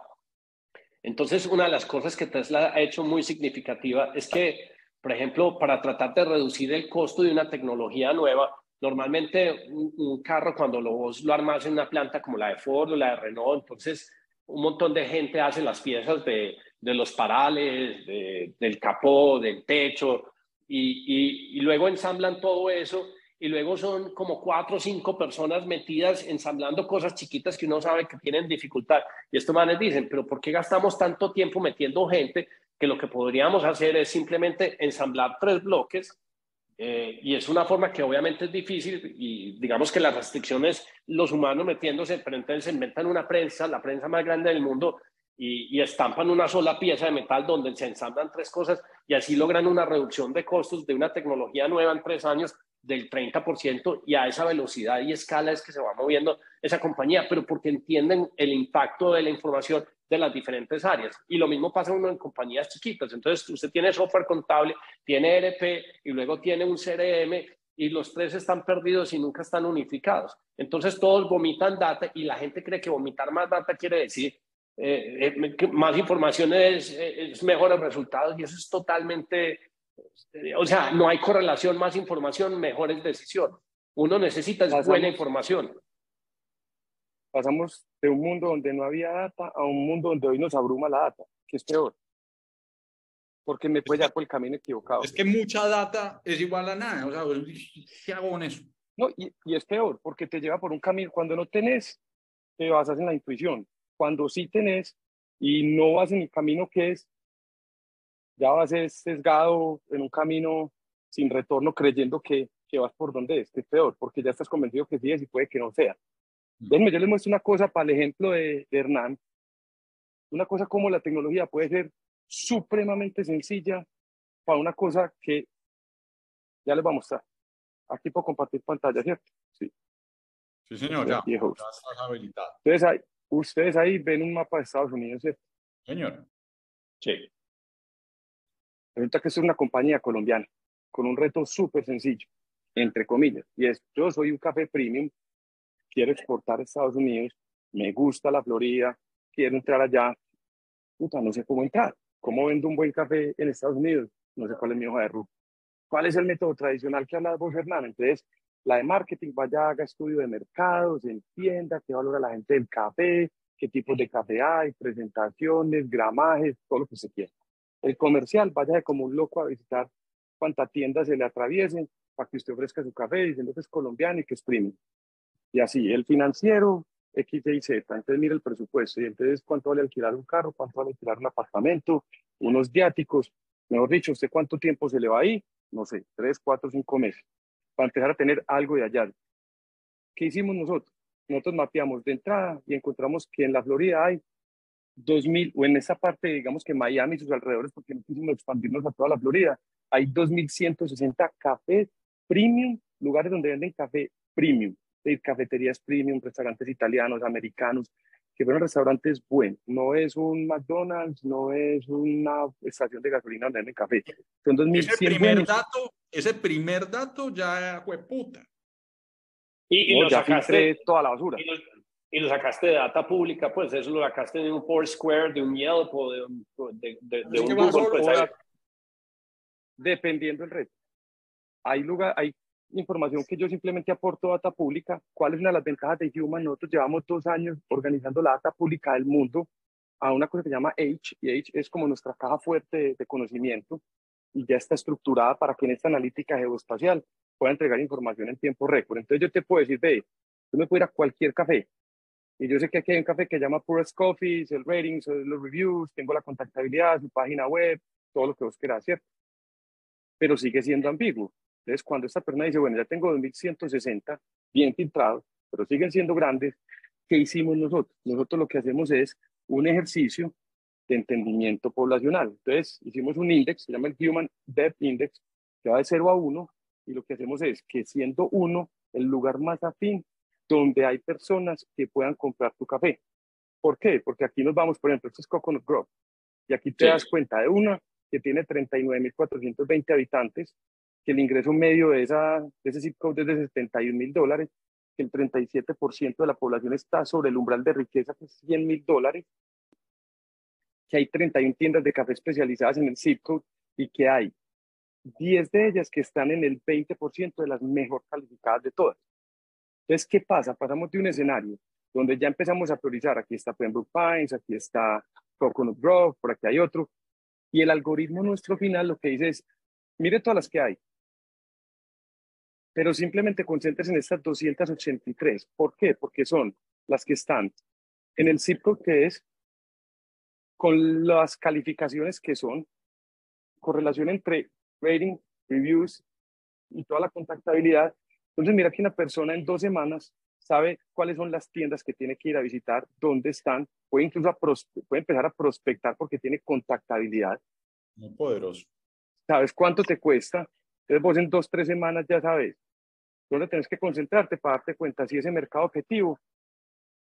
entonces una de las cosas que Tesla ha hecho muy significativa es que, por ejemplo, para tratar de reducir el costo de una tecnología nueva, Normalmente un, carro cuando lo, vos lo armas en una planta como la de Ford o la de Renault, entonces un montón de gente hace las piezas de, los parales, del capó, del techo, y, luego ensamblan todo eso, y luego son como cuatro o cinco personas metidas ensamblando cosas chiquitas que uno sabe que tienen dificultad. Y estos manes dicen, pero ¿por qué gastamos tanto tiempo metiendo gente que lo que podríamos hacer es simplemente ensamblar tres bloques Eh, y es una forma que obviamente es difícil y digamos que las restricciones, los humanos metiéndose, pero entonces se inventan una prensa, la prensa más grande del mundo, y, y, estampan una sola pieza de metal donde se ensamblan tres cosas y así logran una reducción de costos de una tecnología nueva en tres años del 30% y a esa velocidad y escala es que se va moviendo esa compañía, pero porque entienden el impacto de la información de las diferentes áreas. Y lo mismo pasa uno en compañías chiquitas. Entonces, usted tiene software contable, tiene ERP y luego tiene un CRM y los tres están perdidos y nunca están unificados. Entonces, todos vomitan data y la gente cree que vomitar más data quiere decir eh, eh, más información es, es mejores resultados y eso es totalmente, o sea, no hay correlación, más información, mejores decisiones. Uno necesita buena información. Pasamos de un mundo donde no había data a un mundo donde hoy nos abruma la data, que es peor. Porque me puede llevar por el camino equivocado. Es que mucha data es igual a nada. O sea, ¿qué hago con eso? No, y, y es peor, porque te lleva por un camino. Cuando no tenés, te basas en la intuición cuando sí tenés y no vas en el camino que es, ya vas sesgado en un camino sin retorno creyendo que, que vas por donde es, que es peor, porque ya estás convencido que sí es y puede que no sea. Mm. Déjenme, yo les muestro una cosa para el ejemplo de, Hernán. Una cosa como la tecnología puede ser supremamente sencilla para una cosa que ya les voy a mostrar. Aquí puedo compartir pantalla, ¿cierto? Sí. Sí, señor, ya. ya estás habilitado. Entonces, hay, Ustedes ahí ven un mapa de Estados Unidos, ¿cierto? Señor. Sí. Resulta que es una compañía colombiana con un reto súper sencillo, entre comillas, y es, yo soy un café premium, quiero exportar a Estados Unidos, me gusta la Florida, quiero entrar allá, puta, no sé cómo entrar, cómo vendo un buen café en Estados Unidos, no sé cuál es mi hoja de ruta. ¿Cuál es el método tradicional que habla vos, Hernán? Entonces, la de marketing vaya, haga estudio de mercados, entienda qué valora la gente del café, qué tipos de café hay, presentaciones, gramajes, todo lo que se quiera. El comercial vaya como un loco a visitar cuántas tiendas se le atraviesen para que usted ofrezca su café diciendo que es colombiano y que es premium. Y así, el financiero, X, Y, Z. Entonces mira el presupuesto y entonces cuánto vale alquilar un carro, cuánto vale alquilar un apartamento, unos viáticos, mejor dicho, usted cuánto tiempo se le va ahí, no sé, tres, cuatro, cinco meses para empezar a tener algo de allá. ¿Qué hicimos nosotros? Nosotros mapeamos de entrada y encontramos que en la Florida hay 2.000, o en esa parte, digamos que Miami y sus alrededores, porque no quisimos expandirnos a toda la Florida, hay 2.160 cafés premium, lugares donde venden café premium, es cafeterías premium, restaurantes italianos, americanos, que fueron restaurantes buenos. No es un McDonald's, no es una estación de gasolina donde venden café. Son 2.100 ese primer dato, ese primer dato ya fue puta. Y, lo sacaste toda la basura. Y lo, sacaste de data pública, pues eso lo sacaste de un Foursquare, de un Yelp o de un, de, de, un Google. Pues, dependiendo del reto. Hay, lugar, hay información que yo simplemente aporto data pública. ¿Cuál es una de las ventajas de Human? Nosotros llevamos dos años organizando la data pública del mundo a una cosa que se llama H, y H es como nuestra caja fuerte de, conocimiento y ya está estructurada para que en esta analítica geoespacial pueda entregar información en tiempo récord. Entonces yo te puedo decir, ve, tú me puedes ir a cualquier café, y yo sé que aquí hay un café que llama Purest Coffee, el ratings, los reviews, tengo la contactabilidad, su página web, todo lo que vos quieras, ¿cierto? Pero sigue siendo ambiguo. Entonces, cuando esta persona dice, bueno, ya tengo 2160 bien filtrados, pero siguen siendo grandes, ¿qué hicimos nosotros? Nosotros lo que hacemos es un ejercicio de entendimiento poblacional. Entonces, hicimos un índice, se llama el Human Depth Index, que va de 0 a 1, y lo que hacemos es que siendo 1 el lugar más afín donde hay personas que puedan comprar tu café. ¿Por qué? Porque aquí nos vamos, por ejemplo, esto es Coconut Grove, y aquí te das cuenta de una que tiene 39.420 habitantes, que el ingreso medio de, esa, de ese zip code es de 71 mil dólares, que el 37% de la población está sobre el umbral de riqueza, que es 100 mil dólares, que hay 31 tiendas de café especializadas en el zip code y que hay 10 de ellas que están en el 20% de las mejor calificadas de todas. Entonces, ¿qué pasa? Pasamos de un escenario donde ya empezamos a priorizar, aquí está Pembroke Pines, aquí está Coconut Grove, por aquí hay otro, y el algoritmo nuestro final lo que dice es, mire todas las que hay, pero simplemente concéntrese en estas 283. ¿Por qué? Porque son las que están en el zip code que es con las calificaciones que son, correlación entre rating, reviews y toda la contactabilidad. Entonces, mira que una persona en dos semanas sabe cuáles son las tiendas que tiene que ir a visitar, dónde están, puede incluso puede empezar a prospectar porque tiene contactabilidad. Muy poderoso. Sabes cuánto te cuesta. Entonces vos en dos, tres semanas ya sabes dónde tienes que concentrarte para darte cuenta si ese mercado objetivo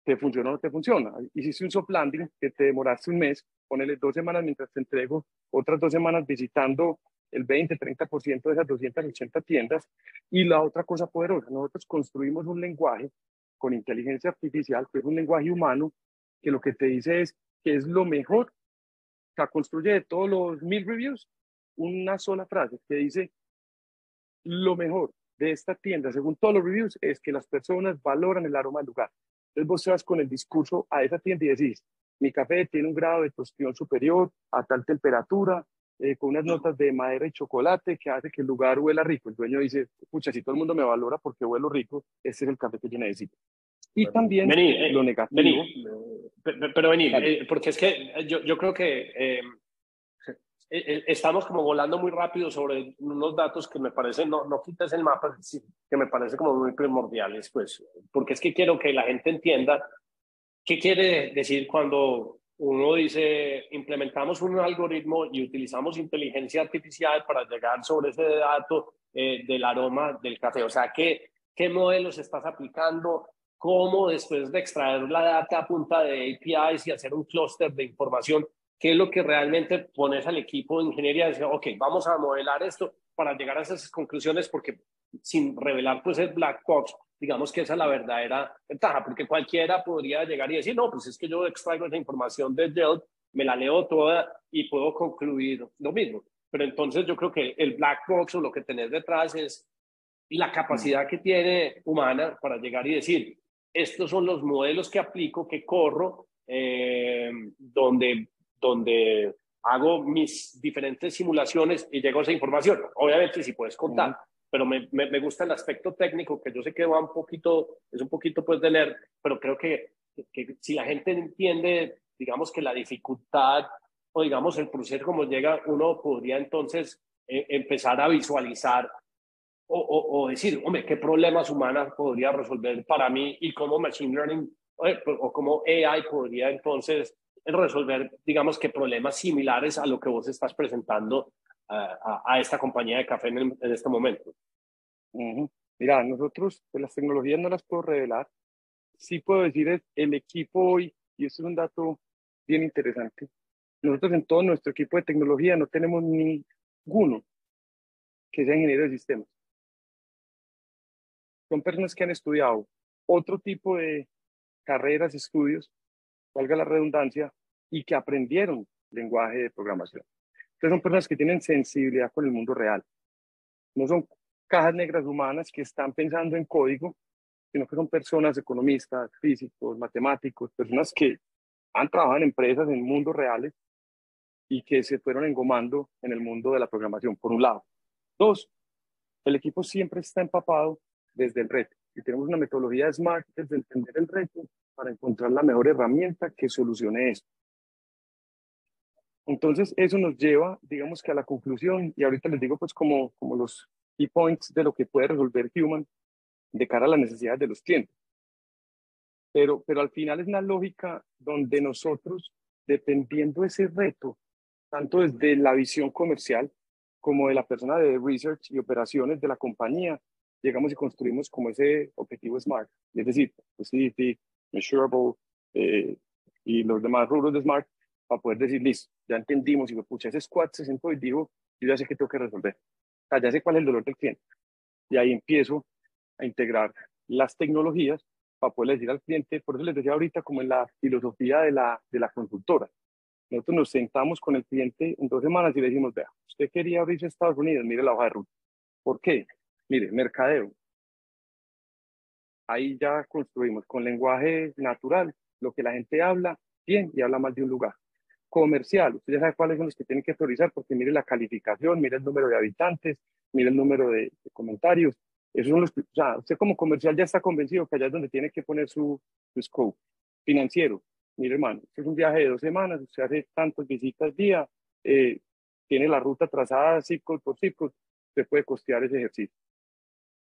te funciona o no te funciona. Hiciste un soft landing que te demoraste un mes, ponele dos semanas mientras te entrego, otras dos semanas visitando el 20, 30% de esas 280 tiendas. Y la otra cosa poderosa, nosotros construimos un lenguaje con inteligencia artificial, que es un lenguaje humano, que lo que te dice es que es lo mejor, que construye de todos los mil reviews una sola frase que dice, lo mejor de esta tienda, según todos los reviews, es que las personas valoran el aroma del lugar. Entonces vos te vas con el discurso a esa tienda y decís, mi café tiene un grado de tostión superior a tal temperatura, eh, con unas notas de madera y chocolate que hace que el lugar huela rico. El dueño dice, pucha, si todo el mundo me valora porque huelo rico, ese es el café que yo necesito. Y también eh, lo negativo. pero vení, eh, porque es que yo, yo creo que estamos como volando muy rápido sobre unos datos que me parecen, no, no quites el mapa, que me parece como muy primordiales, pues, porque es que quiero que la gente entienda qué quiere decir cuando uno dice, implementamos un algoritmo y utilizamos inteligencia artificial para llegar sobre ese dato eh, del aroma del café. O sea, ¿qué, ¿qué modelos estás aplicando? ¿Cómo después de extraer la data a punta de APIs y hacer un clúster de información, qué es lo que realmente pones al equipo de ingeniería? Decir, ok, vamos a modelar esto para llegar a esas conclusiones porque sin revelar pues el black box, digamos que esa es la verdadera ventaja, porque cualquiera podría llegar y decir, no, pues es que yo extraigo esa información de Yelp, me la leo toda y puedo concluir lo mismo. Pero entonces yo creo que el black box o lo que tenés detrás es la capacidad que tiene humana para llegar y decir, estos son los modelos que aplico, que corro, eh, donde, donde hago mis diferentes simulaciones y llego a esa información. Obviamente, si puedes contar, pero me, me, gusta el aspecto técnico, que yo sé que va un poquito, es un poquito pues de leer, pero creo que, que, si la gente entiende, digamos que la dificultad o digamos el proceso como llega, uno podría entonces eh, empezar a visualizar o, o, decir, hombre, qué problemas humanos podría resolver para mí y cómo Machine Learning o cómo AI podría entonces resolver, digamos que problemas similares a lo que vos estás presentando a, esta compañía de café en, este momento? Mira, nosotros pues, las tecnologías no las puedo revelar. Sí puedo decir es el equipo hoy, y eso es un dato bien interesante. Nosotros en todo nuestro equipo de tecnología no tenemos ninguno que sea ingeniero de sistemas. Son personas que han estudiado otro tipo de carreras, estudios, valga la redundancia, y que aprendieron lenguaje de programación. Entonces son personas que tienen sensibilidad con el mundo real. No son cajas negras humanas que están pensando en código, sino que son personas economistas, físicos, matemáticos, personas que han trabajado en empresas en mundos reales y que se fueron engomando en el mundo de la programación, por un lado. Dos, el equipo siempre está empapado desde el reto y tenemos una metodología SMART desde entender el reto para encontrar la mejor herramienta que solucione esto. Entonces, eso nos lleva, digamos que a la conclusión, y ahorita les digo pues como, como los key points de lo que puede resolver Human de cara a las necesidades de los clientes. Pero, pero al final es una lógica donde nosotros, dependiendo de ese reto, tanto desde la visión comercial como de la persona de research y operaciones de la compañía, llegamos y construimos como ese objetivo SMART, es decir, Facility, Measurable eh, y los demás rubros de SMART, para poder decir, listo, ya entendimos, y me pucha, ese squad se y dijo, yo ya sé qué tengo que resolver, o sea, ya sé cuál es el dolor del cliente. Y ahí empiezo a integrar las tecnologías para poder decir al cliente, por eso les decía ahorita como en la filosofía de la, de la consultora. Nosotros nos sentamos con el cliente en dos semanas y le decimos, vea, usted quería abrirse a Estados Unidos, mire la hoja de ruta. ¿Por qué? Mire, mercadeo. Ahí ya construimos con lenguaje natural lo que la gente habla bien y habla mal de un lugar comercial. Usted ya sabe cuáles son los que tienen que priorizar porque mire la calificación, mire el número de habitantes, mire el número de, comentarios. Esos son los, o sea, usted como comercial ya está convencido que allá es donde tiene que poner su, su scope. Financiero, mire hermano, es un viaje de dos semanas, usted hace tantas visitas día, eh, tiene la ruta trazada zip por zip usted puede costear ese ejercicio.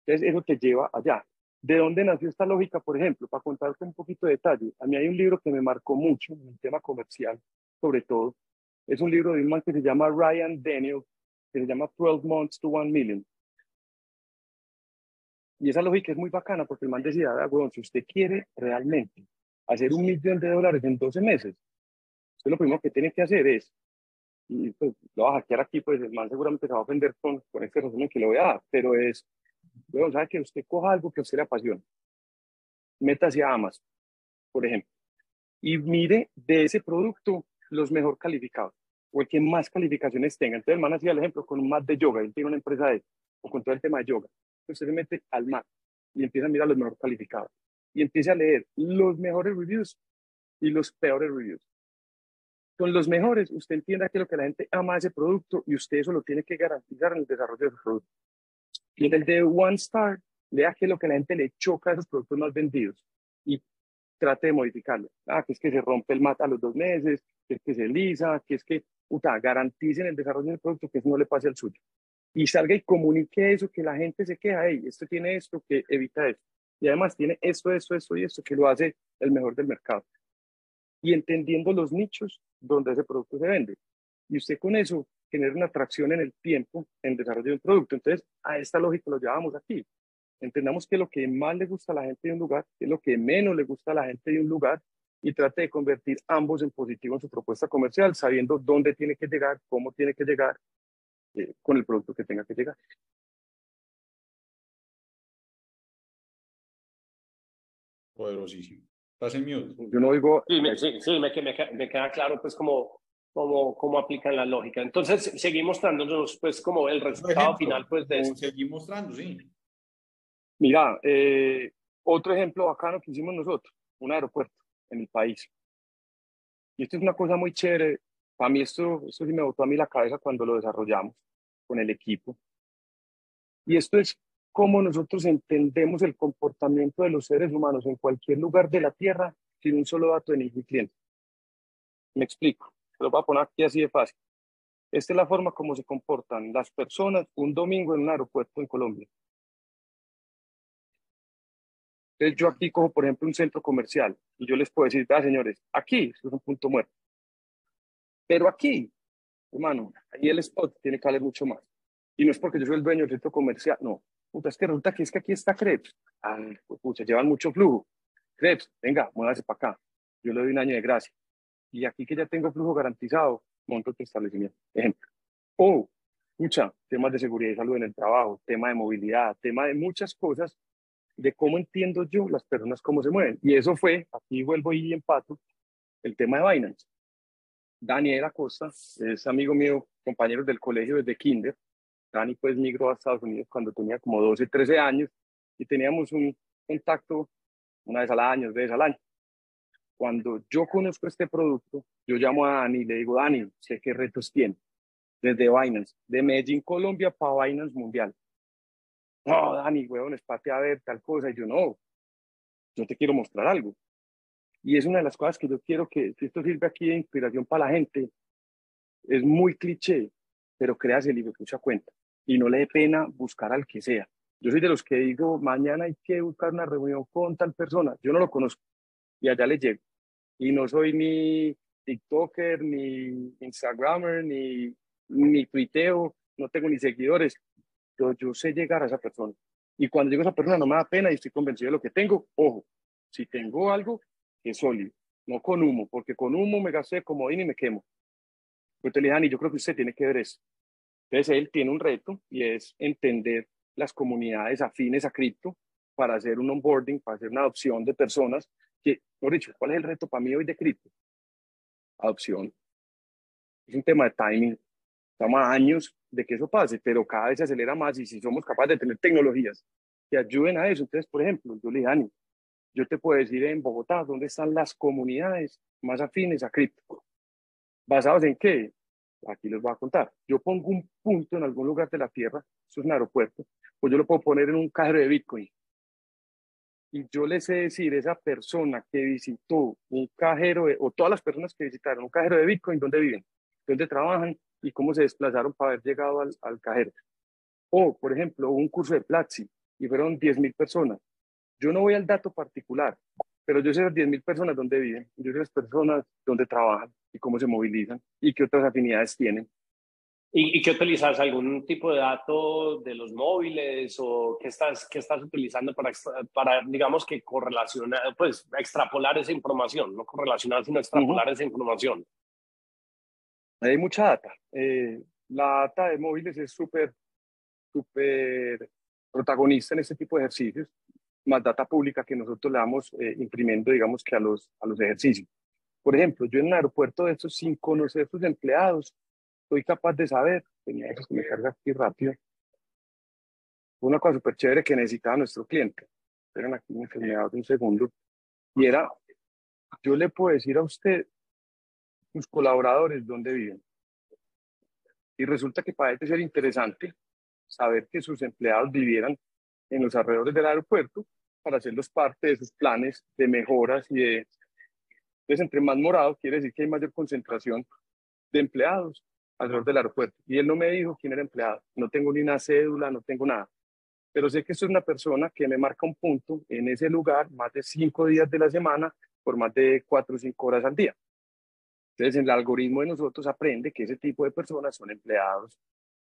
Entonces, eso te lleva allá. ¿De dónde nació esta lógica, por ejemplo? Para contarte un poquito de detalle. A mí hay un libro que me marcó mucho en el tema comercial, sobre todo. Es un libro de un man que se llama Ryan Daniel, que se llama 12 Months to 1 Million. Y esa lógica es muy bacana porque el man decía, ah, bueno, si usted quiere realmente hacer un millón de dólares en 12 meses, usted lo primero que tiene que hacer es, y pues lo va a hackear aquí, pues el man seguramente se va a ofender con, con este resumen que le voy a dar, pero es, bueno, sabe que usted coja algo que a usted le apasiona, métase a Amazon, por ejemplo, y mire de ese producto los mejor calificados o el que más calificaciones tenga. Entonces el man hacía el ejemplo con un mat de yoga, él tiene una empresa de o con todo el tema de yoga usted se mete al mar y empieza a mirar los mejor calificados y empieza a leer los mejores reviews y los peores reviews. Con los mejores, usted entienda que lo que la gente ama ese producto y usted eso lo tiene que garantizar en el desarrollo de su producto. Y en el de One Star, lea qué es lo que la gente le choca a esos productos más vendidos y trate de modificarlo. Ah, que es que se rompe el mat a los dos meses, que es que se lisa, que es que, puta, garanticen el desarrollo del producto que no le pase al suyo y salga y comunique eso, que la gente se queja, hey, esto tiene esto, que evita esto. Y además tiene esto, esto, esto y esto, que lo hace el mejor del mercado. Y entendiendo los nichos donde ese producto se vende. Y usted con eso genera una atracción en el tiempo en el desarrollo de un producto. Entonces, a esta lógica lo llevamos aquí. Entendamos que lo que más le gusta a la gente de un lugar es lo que menos le gusta a la gente de un lugar y trate de convertir ambos en positivo en su propuesta comercial, sabiendo dónde tiene que llegar, cómo tiene que llegar eh, con el producto que tenga que llegar. Poderosísimo. Estás en mute. Yo no oigo. Sí, me, sí, sí me, me, queda claro, pues, cómo, cómo, cómo aplican la lógica. Entonces, seguimos mostrándonos, pues, como el resultado final, pues, de eso. Seguimos mostrando, sí. Mira, eh, otro ejemplo bacano que hicimos nosotros, un aeropuerto en el país. Y esto es una cosa muy chévere para mí esto, esto sí me botó a mí la cabeza cuando lo desarrollamos con el equipo. Y esto es cómo nosotros entendemos el comportamiento de los seres humanos en cualquier lugar de la Tierra sin un solo dato de ningún cliente. Me explico, lo voy a poner aquí así de fácil. Esta es la forma como se comportan las personas un domingo en un aeropuerto en Colombia. Entonces yo aquí cojo, por ejemplo, un centro comercial y yo les puedo decir, vea señores, aquí es un punto muerto. Pero aquí, hermano, ahí el spot tiene que valer mucho más. Y no es porque yo soy el dueño del centro comercial, no. Puta, es que resulta que es que aquí está Krebs. Ah, pues llevan mucho flujo. Krebs, venga, muévase para acá. Yo le doy un año de gracia. Y aquí que ya tengo flujo garantizado, monto tu establecimiento. Ejemplo. O, pucha, temas de seguridad y salud en el trabajo, tema de movilidad, tema de muchas cosas, de cómo entiendo yo las personas, cómo se mueven. Y eso fue, aquí vuelvo y empato, el tema de Binance. Daniel Acosta, es amigo mío, compañero del colegio desde kinder. Dani pues migró a Estados Unidos cuando tenía como 12, 13 años y teníamos un contacto una vez al año, dos veces al año. Cuando yo conozco este producto, yo llamo a Dani y le digo, Dani, sé qué retos tiene. Desde Binance, de Medellín, Colombia, para Binance Mundial. No, Dani, huevón, espate a ver tal cosa. Y yo, no, yo te quiero mostrar algo. Y es una de las cosas que yo quiero que, si esto sirve aquí de inspiración para la gente, es muy cliché, pero créase el libro, mucha cuenta. Y no le dé pena buscar al que sea. Yo soy de los que digo, mañana hay que buscar una reunión con tal persona. Yo no lo conozco y allá le llego. Y no soy ni TikToker, ni Instagramer, ni, ni tuiteo, no tengo ni seguidores. Yo, yo sé llegar a esa persona. Y cuando llego a esa persona no me da pena y estoy convencido de lo que tengo. Ojo, si tengo algo, que es sólido, no con humo, porque con humo me gasté como y me quemo. Te le dije, yo creo que usted tiene que ver eso. Entonces él tiene un reto y es entender las comunidades afines a cripto para hacer un onboarding, para hacer una adopción de personas que, por dicho, ¿cuál es el reto para mí hoy de cripto? Adopción. Es un tema de timing. Estamos a años de que eso pase, pero cada vez se acelera más y si somos capaces de tener tecnologías que ayuden a eso. Entonces, por ejemplo, yo le dije, yo te puedo decir en Bogotá dónde están las comunidades más afines a cripto. ¿Basados en qué? Aquí les voy a contar. Yo pongo un punto en algún lugar de la Tierra, eso es un aeropuerto, pues yo lo puedo poner en un cajero de Bitcoin. Y yo les sé decir, esa persona que visitó un cajero, o todas las personas que visitaron un cajero de Bitcoin, dónde viven, dónde trabajan y cómo se desplazaron para haber llegado al, al cajero. O, por ejemplo, un curso de Platzi, y fueron 10.000 personas. Yo no voy al dato particular, pero yo sé las 10.000 personas dónde viven, yo sé las personas dónde trabajan y cómo se movilizan y qué otras afinidades tienen. ¿Y, qué utilizas? ¿Algún tipo de dato de los móviles o qué estás, qué estás utilizando para, para, digamos que correlacionar, pues extrapolar esa información? No correlacionar, sino extrapolar esa información. Hay mucha data. Eh, la data de móviles es súper, súper protagonista en este tipo de ejercicios, más data pública que nosotros le damos eh, imprimiendo, digamos que a los, a los ejercicios. Por ejemplo, yo en un aeropuerto de estos, sin conocer sus empleados, soy capaz de saber, tenía que me carga aquí rápido, una cosa súper chévere que necesitaba nuestro cliente. Esperen aquí una enfermedad de un segundo. Y era, yo le puedo decir a usted, sus colaboradores, dónde viven. Y resulta que para este ser interesante saber que sus empleados vivieran en los alrededores del aeropuerto para hacerlos parte de sus planes de mejoras y de... Entonces, entre más morado, quiere decir que hay mayor concentración de empleados alrededor del aeropuerto. Y él no me dijo quién era empleado. No tengo ni una cédula, no tengo nada. Pero sé que esto es una persona que me marca un punto en ese lugar más de cinco días de la semana por más de cuatro o cinco horas al día. Entonces, el algoritmo de nosotros aprende que ese tipo de personas son empleados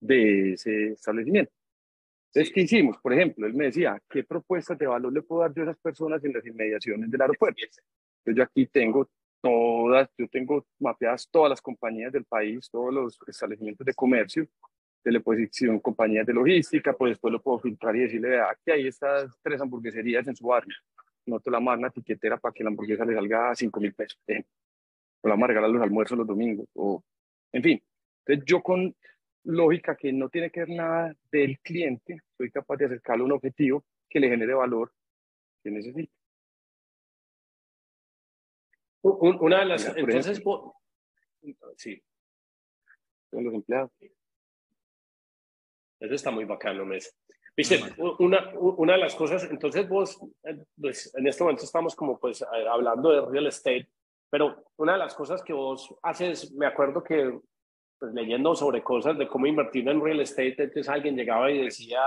de ese establecimiento. Entonces, ¿qué hicimos? Por ejemplo, él me decía, ¿qué propuestas de valor le puedo dar yo a esas personas en las inmediaciones del aeropuerto? Entonces, yo aquí tengo todas, yo tengo mapeadas todas las compañías del país, todos los establecimientos de comercio, de le puedo decir, compañías de logística, pues después lo puedo filtrar y decirle, vea, aquí hay estas tres hamburgueserías en su barrio. Noto la más una etiquetera para que la hamburguesa le salga a 5 mil pesos. O la vamos a regalar los almuerzos los domingos. O, en fin, entonces yo con lógica que no tiene que ver nada del cliente, soy capaz de acercarle un objetivo que le genere valor que necesita. Una de las, entonces, sí. Con los empleados. Eso está muy bacano, Mes. Viste, una, una de las cosas, entonces vos, eh, pues, en este momento estamos como pues hablando de real estate, pero una de las cosas que vos haces, me acuerdo que pues, leyendo sobre cosas de cómo invertir en real estate, entonces alguien llegaba y decía,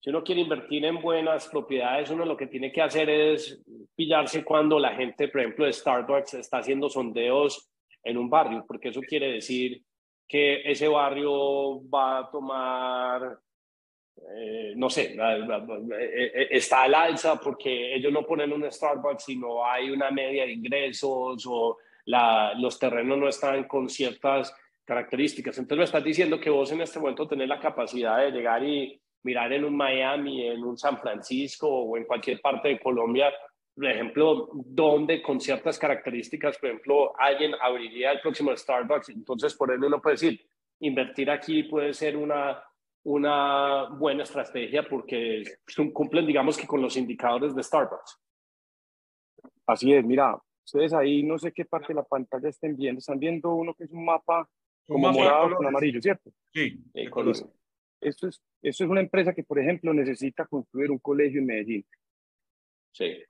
si uno quiere invertir en buenas propiedades, uno lo que tiene que hacer es pillarse cuando la gente, por ejemplo, de Starbucks está haciendo sondeos en un barrio, porque eso quiere decir que ese barrio va a tomar, eh, no sé, eh, eh, está al alza porque ellos no ponen un Starbucks, sino hay una media de ingresos o la, los terrenos no están con ciertas características. Entonces me estás diciendo que vos en este momento tenés la capacidad de llegar y mirar en un Miami, en un San Francisco o en cualquier parte de Colombia, por ejemplo, donde con ciertas características, por ejemplo, alguien abriría el próximo Starbucks. Entonces, por eso uno puede decir, invertir aquí puede ser una, una buena estrategia porque cumplen, digamos que con los indicadores de Starbucks. Así es, mira, ustedes ahí no sé qué parte de la pantalla estén viendo, están viendo uno que es un mapa como morado con amarillo, ¿cierto? Sí, eh, Esto es, esto es una empresa que, por ejemplo, necesita construir un colegio en Medellín. Sí.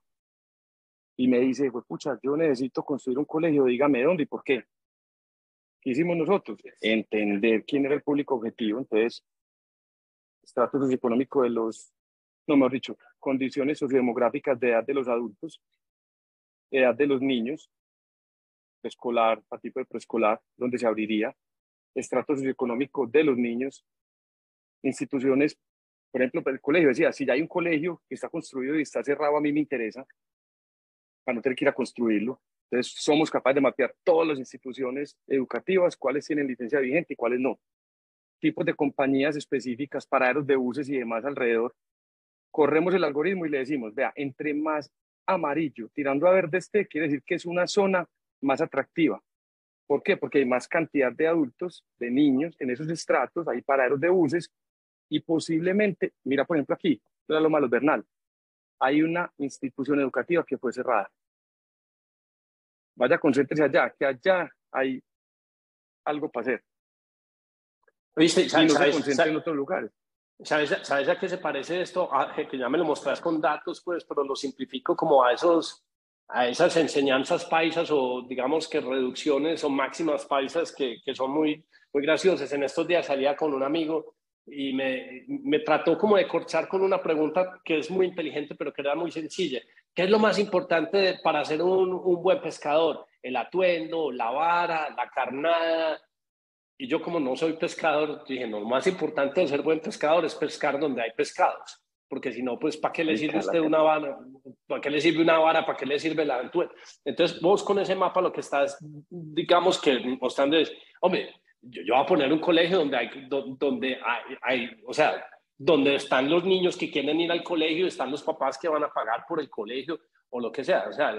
Y me dice, pues pucha, yo necesito construir un colegio, dígame dónde y por qué. ¿Qué hicimos nosotros? Entender quién era el público objetivo. Entonces, estrato socioeconómico de los, no mejor dicho, condiciones sociodemográficas de edad de los adultos, edad de los niños, escolar, a tipo de preescolar, donde se abriría, estrato socioeconómico de los niños, instituciones, por ejemplo, el colegio decía, si ya hay un colegio que está construido y está cerrado, a mí me interesa, para no tener que ir a construirlo. Entonces, somos capaces de mapear todas las instituciones educativas, cuáles tienen licencia vigente y cuáles no. Tipos de compañías específicas, paraderos de buses y demás alrededor. Corremos el algoritmo y le decimos, vea, entre más amarillo tirando a verde este, quiere decir que es una zona más atractiva. ¿Por qué? Porque hay más cantidad de adultos, de niños en esos estratos, hay paraderos de buses y posiblemente, mira por ejemplo aquí, la Loma Los Bernal, hay una institución educativa que fue cerrada. Vaya, concéntrese allá, que allá hay algo para hacer. ¿Viste? ¿Sabes, en otros lugares. ¿Sabes, ¿Sabes, a qué se parece esto? Ah, que ya me lo mostrás con datos, pues, pero lo simplifico como a esos a esas enseñanzas paisas o digamos que reducciones o máximas paisas que, que son muy, muy graciosas. En estos días salía con un amigo y me, me trató como de corchar con una pregunta que es muy inteligente, pero que era muy sencilla. ¿Qué es lo más importante para ser un, un buen pescador? El atuendo, la vara, la carnada. Y yo como no soy pescador, dije, no, lo más importante de ser buen pescador es pescar donde hay pescados. Porque si no, pues, ¿para qué le sirve usted una vara? ¿Para qué le sirve una vara? ¿Para qué le sirve la atuendo? Entonces, vos con ese mapa lo que estás, digamos que mostrando es, hombre, yo, yo voy a poner un colegio donde hay, donde hay, hay, o sea, donde están los niños que quieren ir al colegio, están los papás que van a pagar por el colegio o lo que sea. O sea,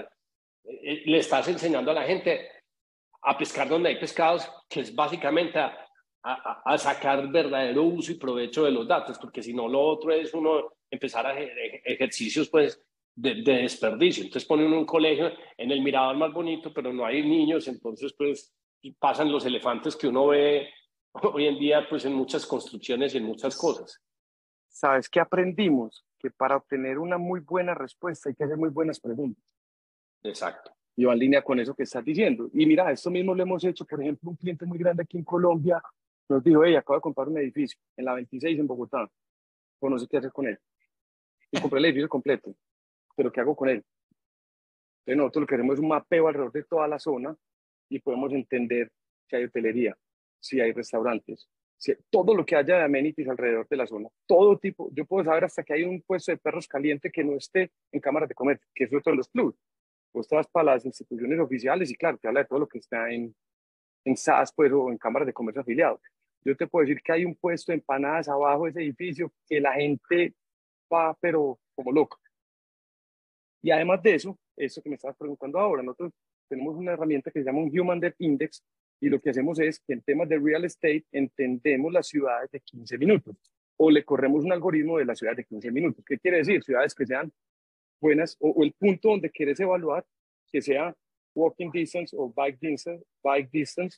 eh, le estás enseñando a la gente a pescar donde hay pescados, que es básicamente a, a, a, sacar verdadero uso y provecho de los datos, porque si no, lo otro es uno empezar a ejercicios pues de, de desperdicio. Entonces ponen un colegio en el mirador más bonito, pero no hay niños, entonces pues pasan los elefantes que uno ve hoy en día pues en muchas construcciones y en muchas cosas. ¿Sabes qué aprendimos? Que para obtener una muy buena respuesta hay que hacer muy buenas preguntas. Exacto. Y va en línea con eso que estás diciendo. Y mira, esto mismo lo hemos hecho, por ejemplo, un cliente muy grande aquí en Colombia nos dijo, hey, acabo de comprar un edificio en la 26 en Bogotá, o no sé qué hacer con él. Y compré el edificio completo, pero ¿qué hago con él? Entonces nosotros lo que hacemos es un mapeo alrededor de toda la zona y podemos entender si hay hotelería, si hay restaurantes, si, todo lo que haya de amenities alrededor de la zona, todo tipo, yo puedo saber hasta que hay un puesto de perros caliente que no esté en cámaras de comercio, que es otro de los clubs. Vos te vas para las instituciones oficiales y claro, te habla de todo lo que está en, en SAS pues, o en cámaras de comercio afiliados. Yo te puedo decir que hay un puesto de empanadas abajo de ese edificio que la gente va, pero como loco. Y además de eso, eso que me estabas preguntando ahora, nosotros tenemos una herramienta que se llama un Human Depth Index y lo que hacemos es que en temas de real estate entendemos las ciudades de 15 minutos o le corremos un algoritmo de las ciudades de 15 minutos. ¿Qué quiere decir? Ciudades que sean buenas o, el punto donde quieres evaluar que sea walking distance o bike distance, bike distance,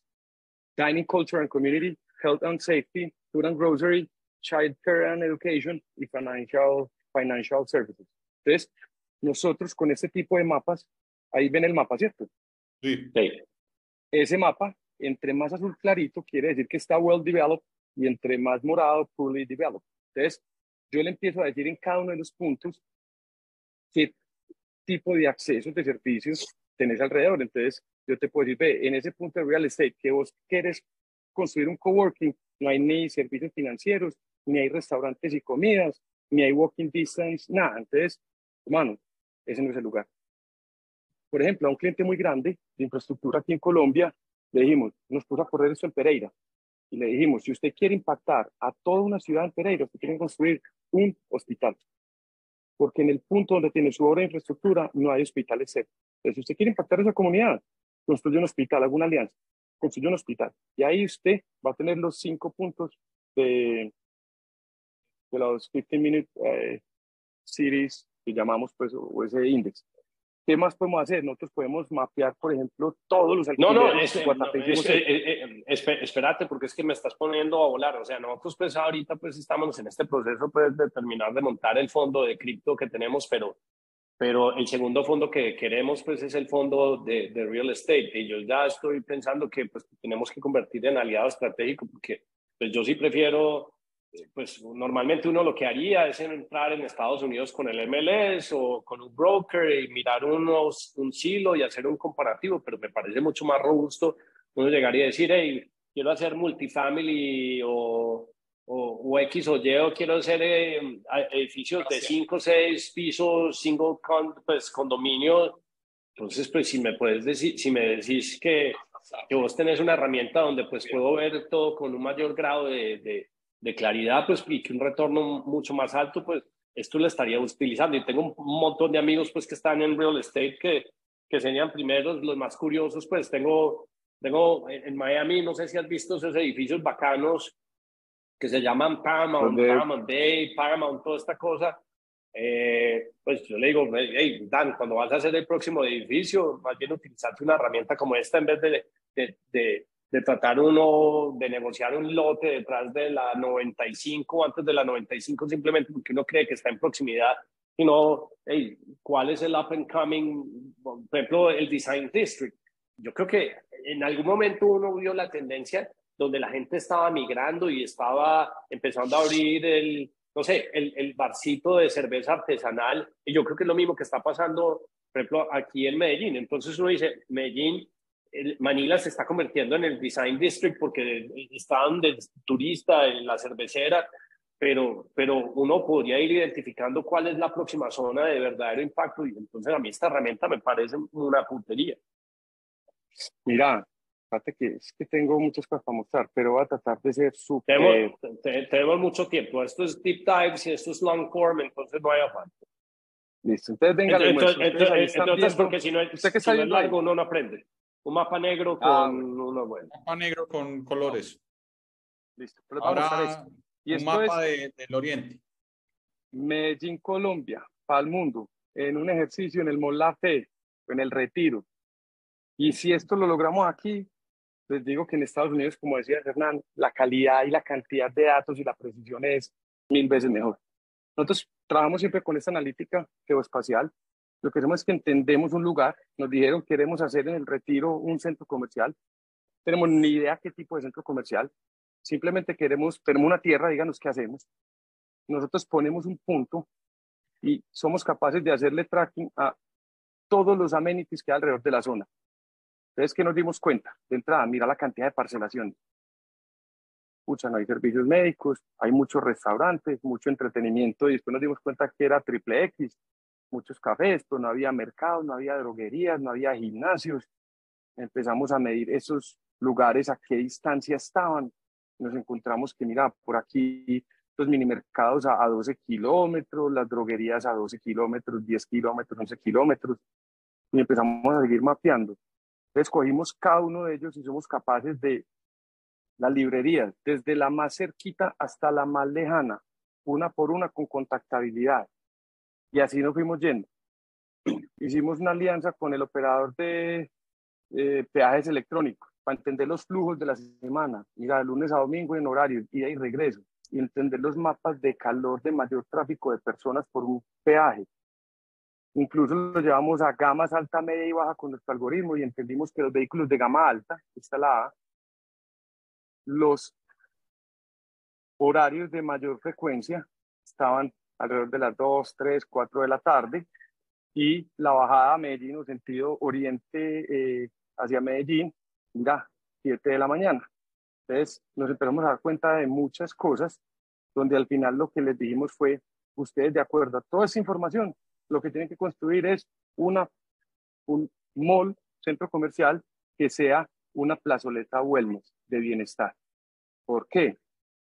dining culture and community, health and safety, food and grocery, child care and education y financial, financial services. Entonces, nosotros con este tipo de mapas, ahí ven el mapa, ¿cierto? Sí. Ese mapa, entre más azul clarito, quiere decir que está well developed y entre más morado, poorly developed. Entonces, yo le empiezo a decir en cada uno de los puntos qué tipo de accesos de servicios tenés alrededor. Entonces, yo te puedo decir, ve, en ese punto de real estate que vos quieres construir un coworking, no hay ni servicios financieros, ni hay restaurantes y comidas, ni hay walking distance, nada. Entonces, hermano, ese no es el lugar. Por ejemplo, a un cliente muy grande de infraestructura aquí en Colombia, le dijimos, nos puso a correr esto en Pereira. Y le dijimos, si usted quiere impactar a toda una ciudad en Pereira, usted tiene que construir un hospital. Porque en el punto donde tiene su obra de infraestructura no hay hospitales cerca. Entonces, si usted quiere impactar a esa comunidad, construye un hospital, alguna alianza, construye un hospital. Y ahí usted va a tener los cinco puntos de, de los 15 minute eh, cities que llamamos, pues, o ese índice. ¿Qué más podemos hacer? Nosotros podemos mapear, por ejemplo, todos los No, no, es, eh, eh, espérate, porque es que me estás poniendo a volar. O sea, nosotros pues ahorita pues estamos en este proceso pues de terminar de montar el fondo de cripto que tenemos, pero, pero el segundo fondo que queremos pues es el fondo de, de real estate. Y yo ya estoy pensando que pues tenemos que convertir en aliado estratégico, porque pues yo sí prefiero pues normalmente uno lo que haría es entrar en Estados Unidos con el MLS o con un broker y mirar unos, un silo y hacer un comparativo, pero me parece mucho más robusto. Uno llegaría a decir, hey, quiero hacer multifamily o, o, X o Y, o quiero hacer eh, edificios de 5 o 6 pisos, single con, pues, condominio. Entonces, pues si me puedes decir, si me decís que, que vos tenés una herramienta donde pues puedo ver todo con un mayor grado de de claridad, pues, y que un retorno mucho más alto, pues, esto lo estaría utilizando. Y tengo un montón de amigos, pues, que están en real estate que, que serían primeros, los más curiosos, pues, tengo, tengo en, Miami, no sé si has visto esos edificios bacanos que se llaman Paramount, Paramount Day, Paramount, toda esta cosa. Eh, pues yo le digo, hey, Dan, cuando vas a hacer el próximo edificio, más bien utilizarte una herramienta como esta en vez de, de, de de tratar uno de negociar un lote detrás de la 95 antes de la 95 simplemente porque uno cree que está en proximidad, sino, hey, ¿cuál es el up and coming? Por ejemplo, el Design District. Yo creo que en algún momento uno vio la tendencia donde la gente estaba migrando y estaba empezando a abrir el, no sé, el, el barcito de cerveza artesanal. Y yo creo que es lo mismo que está pasando, por ejemplo, aquí en Medellín. Entonces uno dice, Medellín, Manila se está convirtiendo en el Design District porque están de turista en la cervecera, pero, pero uno podría ir identificando cuál es la próxima zona de verdadero impacto y entonces a mí esta herramienta me parece una puntería. Mira, fíjate que es que tengo muchas cosas para mostrar, pero voy a tratar de ser súper... Tenemos, mucho tiempo. Esto es deep dives y esto es long form, entonces no hay afán. Listo, entonces venga, entonces, entonces, entonces porque si no, es, que si no es largo, uno no aprende. Un mapa negro ah, con uno bueno. Mapa negro con colores. Listo, pero Ahora, vamos a eso. Y un mapa de, del Oriente. Medellín, Colombia, para el mundo, en un ejercicio en el Molafe, en el Retiro. Y si esto lo logramos aquí, les digo que en Estados Unidos, como decía Hernán, la calidad y la cantidad de datos y la precisión es mil veces mejor. Nosotros trabajamos siempre con esta analítica geoespacial. Lo que hacemos es que entendemos un lugar. Nos dijeron queremos hacer en el retiro un centro comercial. Tenemos ni idea qué tipo de centro comercial. Simplemente queremos, tenemos una tierra, díganos qué hacemos. Nosotros ponemos un punto y somos capaces de hacerle tracking a todos los amenities que hay alrededor de la zona. Entonces, ¿qué nos dimos cuenta? De entrada, mira la cantidad de parcelaciones. Pucha, no hay servicios médicos, hay muchos restaurantes, mucho entretenimiento y después nos dimos cuenta que era triple X, muchos cafés, pero no había mercados, no había droguerías, no había gimnasios. Empezamos a medir esos lugares, a qué distancia estaban, nos encontramos que, mira, por aquí los mini mercados a, 12 kilómetros, las droguerías a 12 kilómetros, 10 kilómetros, 11 kilómetros, y empezamos a seguir mapeando. Escogimos cada uno de ellos y somos capaces de las librerías, desde la más cerquita hasta la más lejana, una por una con contactabilidad. Y así nos fuimos yendo. Hicimos una alianza con el operador de eh, peajes electrónicos para entender los flujos de la semana, mira, de lunes a domingo en horario, ida y regreso, y entender los mapas de calor de mayor tráfico de personas por un peaje. Incluso lo llevamos a gamas alta, media y baja con nuestro algoritmo y entendimos que los vehículos de gama alta, esta la A, los horarios de mayor frecuencia estaban alrededor de las 2, 3, 4 de la tarde y la bajada a Medellín o sentido oriente eh, hacia Medellín mira, 7 de la mañana. Entonces nos empezamos a dar cuenta de muchas cosas donde al final lo que les dijimos fue, ustedes de acuerdo a toda esa información, lo que tienen que construir es una, un mall, centro comercial, que sea una plazoleta wellness de bienestar. ¿Por qué?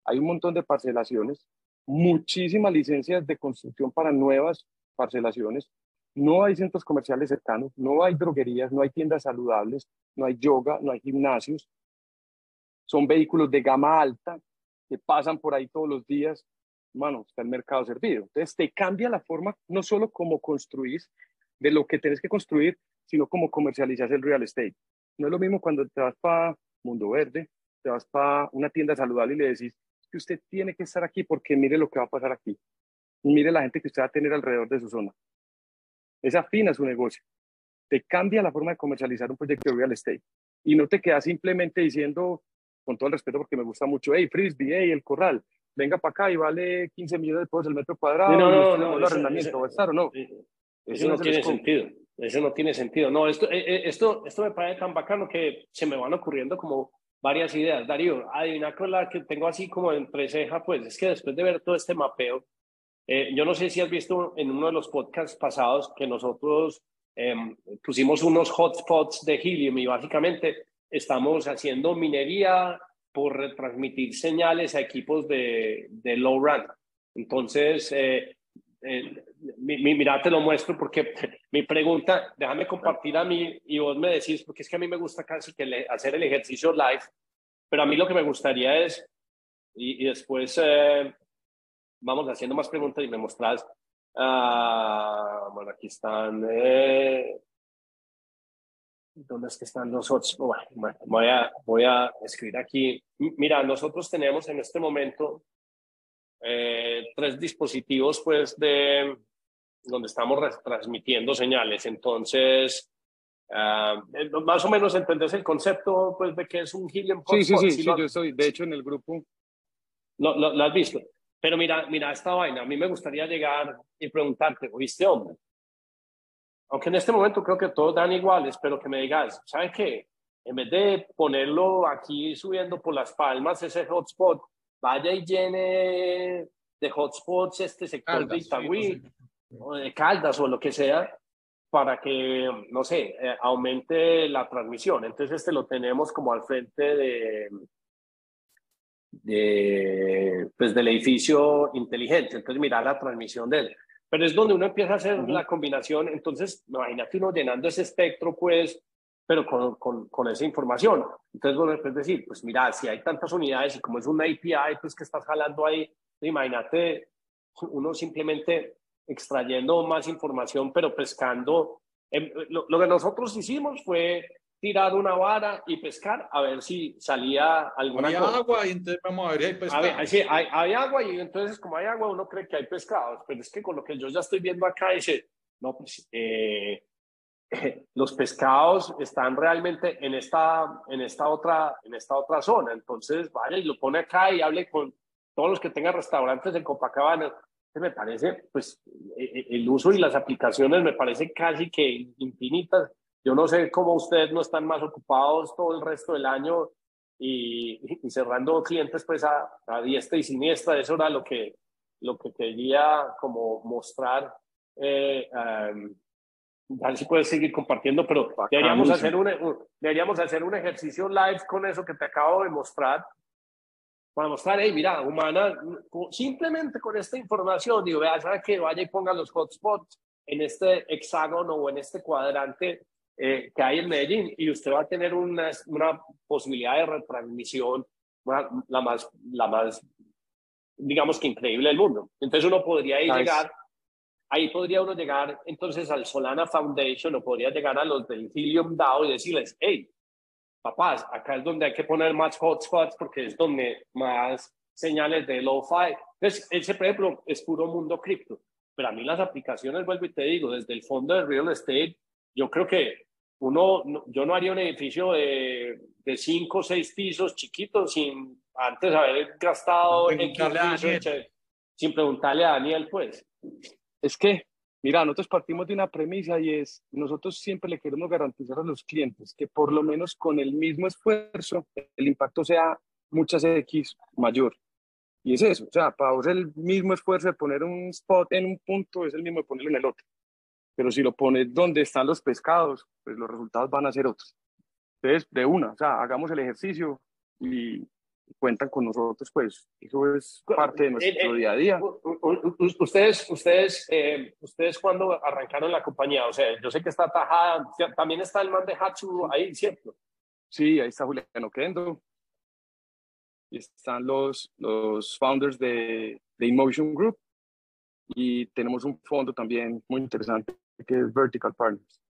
Hay un montón de parcelaciones, muchísimas licencias de construcción para nuevas parcelaciones, no hay centros comerciales cercanos, no hay droguerías, no hay tiendas saludables, no hay yoga, no hay gimnasios. Son vehículos de gama alta que pasan por ahí todos los días. Bueno, está el mercado servido. Entonces te cambia la forma, no solo como construís, de lo que tienes que construir, sino como comercializas el real estate. No es lo mismo cuando te vas para Mundo Verde, te vas para una tienda saludable y le decís que usted tiene que estar aquí porque mire lo que va a pasar aquí. mire la gente que usted va a tener alrededor de su zona es afín a su negocio. Te cambia la forma de comercializar un proyecto de real estate y no te quedas simplemente diciendo, con todo el respeto porque me gusta mucho, hey, Frisbee, hey, el corral, venga para acá y vale 15 millones de pesos el metro cuadrado. No, no, no, no arrendamiento, ¿va a estar o no? Eso, no tiene sentido. Eso no tiene sentido. No, esto, eh, eh, esto, esto me parece tan bacano que se me van ocurriendo como varias ideas. Darío, adivina con la que tengo así como entre ceja, pues es que después de ver todo este mapeo, eh, yo no sé si has visto en uno de los podcasts pasados que nosotros em, pusimos unos hotspots de helium y básicamente estamos haciendo minería por retransmitir señales a equipos de, de low run. Entonces, eh, eh, mira, te lo muestro porque mi pregunta, déjame compartir a mí y vos me decís, porque es que a mí me gusta casi que hacer el ejercicio live, pero a mí lo que me gustaría es, y, y después vamos haciendo más preguntas y me mostrás. Ah, bueno, aquí están. Eh, ¿Dónde es que están los otros? Bueno, voy, a, voy a escribir aquí. Mira, nosotros tenemos en este momento eh, tres dispositivos, pues, de donde estamos transmitiendo señales. Entonces, eh, más o menos entendés el concepto pues, de que es un helium Sí, sí, sí, sí, yo estoy, de hecho, en el grupo. Lo, lo, has visto. Pero mira, mira esta vaina, a mí me gustaría llegar y preguntarte, ¿oíste, hombre? Aunque en este momento creo que todos dan iguales, pero que me digas, ¿sabes qué? En vez de ponerlo aquí subiendo por las palmas, ese hotspot, vaya y llene de hotspots este sector de Itagüí, o de Caldas o lo que sea, para que, no sé, eh, aumente la transmisión. Entonces, este lo tenemos como al frente de, de, pues, del edificio inteligente. Entonces, mira la transmisión de él. Pero es donde uno empieza a hacer la combinación. Entonces, imagínate uno llenando ese espectro, pues, pero con, con, con esa información. Entonces, bueno, es decir, pues mira, si hay tantas unidades y como es una API, pues que estás jalando ahí, imagínate uno simplemente extrayendo más información, pero pescando. Em, lo, que nosotros hicimos fue tirar una vara y pescar a ver si salía alguna hay agua y entonces vamos a ver si hay pescado. sí, hay, hay, agua y entonces como hay agua uno cree que hay pescados, pero es que con lo que yo ya estoy viendo acá dice, no, pues eh, los pescados están realmente en esta, en esta otra, en esta otra zona, entonces vaya y lo pone acá y hable con todos los que tengan restaurantes en Copacabana, me parece, pues, e, e, el uso y las aplicaciones me parece casi que infinitas. Yo no sé cómo ustedes no están más ocupados todo el resto del año y, cerrando clientes pues a, a, diestra y siniestra. Eso era lo que, lo que quería como mostrar. Eh, a ver si puedes seguir compartiendo, pero deberíamos hacer, un, deberíamos hacer un ejercicio live con eso que te acabo de mostrar para mostrar, hey, mira, humana, simplemente con esta información, digo, vea, ¿sabe que Vaya y ponga los hotspots en este hexágono o en este cuadrante eh, que hay en Medellín y usted va a tener una, una posibilidad de retransmisión la, más, la más, digamos que increíble del mundo. Entonces uno podría ir llegar, ahí podría uno llegar entonces al Solana Foundation o podría llegar a los del Helium DAO y decirles, hey, papás, acá es donde hay que poner más hotspots porque es donde más señales de low-fi. Entonces, ese, por ejemplo, es puro mundo cripto. Pero a mí las aplicaciones, vuelvo y te digo, desde el fondo de real estate, yo creo que uno, yo no haría un edificio de, de cinco o seis pisos chiquitos sin antes haber gastado en sin preguntarle a Daniel, pues. Es que Mira, nosotros partimos de una premisa y es, nosotros siempre le queremos garantizar a los clientes que por lo menos con el mismo esfuerzo el impacto sea muchas X mayor. Y es eso, o sea, para vos el mismo esfuerzo de poner un spot en un punto es el mismo de ponerlo en el otro. Pero si lo pones donde están los pescados, pues los resultados van a ser otros. Entonces, de una, o sea, hagamos el ejercicio y cuentan con nosotros, pues eso es parte de nuestro día a día. Ustedes, ustedes, eh, ustedes cuando arrancaron la compañía, o sea, yo sé que está Tajada, también está el man de Hatsu ahí, ¿cierto? Sí, ahí está Juliano Kendo. Y están los, los founders de, de Emotion Group. Y tenemos un fondo también muy interesante que es Vertical Partners,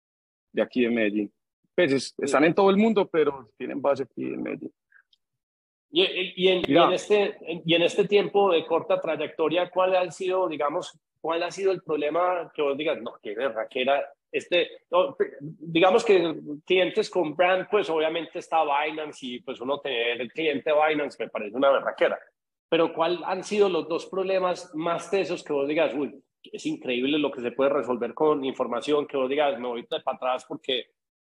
de aquí de Medellín. Pues están en todo el mundo, pero tienen base aquí en Medellín. Y, y, en, y, en, este, y en este tiempo de corta trayectoria, ¿cuál ha sido, digamos, cuál ha sido el problema que vos digas, no, qué era este, digamos que clientes con brand, pues obviamente está Binance y pues uno tener el cliente Binance me parece una berraquera. Pero ¿cuál han sido los dos problemas más tesos que vos digas, uy, es increíble lo que se puede resolver con información, que vos digas, me voy para atrás porque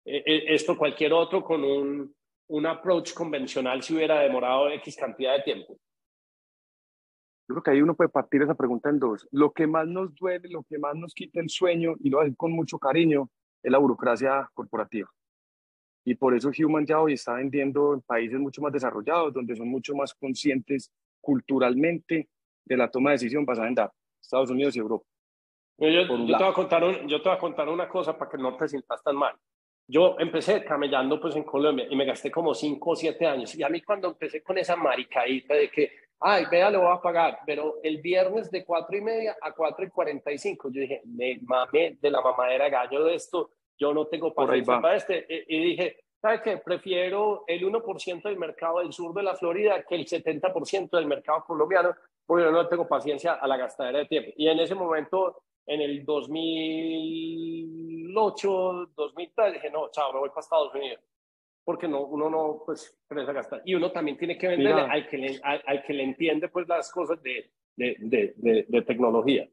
eh, eh, esto cualquier otro con un un approach convencional si hubiera demorado X cantidad de tiempo? Yo creo que ahí uno puede partir esa pregunta en dos. Lo que más nos duele, lo que más nos quita el sueño, y lo hace con mucho cariño, es la burocracia corporativa. Y por eso Human ya hoy está vendiendo en países mucho más desarrollados, donde son mucho más conscientes culturalmente de la toma de decisión basada en datos, Estados Unidos y Europa. Yo, yo, te voy a contar yo te voy a contar una cosa para que no te sientas tan mal. Yo empecé camellando pues en Colombia y me gasté como 5 o 7 años. Y a mí cuando empecé con esa maricadita de que, ay, vea, lo voy a pagar, pero el viernes de 4 y media a 4 y 45, yo dije, me mamé de la mamadera gallo de esto, yo no tengo paciencia para este. Y, dije, ¿sabes qué? Prefiero el 1% del mercado del sur de la Florida que el 70% del mercado colombiano, porque yo no tengo paciencia a la gastadera de tiempo. Y en ese momento, en el 2000 2008, 2003, dije, no, chao, me voy para Estados Unidos. Porque no, uno no, pues, a gastar. Y uno también tiene que venderle al que, le, al, que le entiende, pues, las cosas de, de, de, de, tecnología.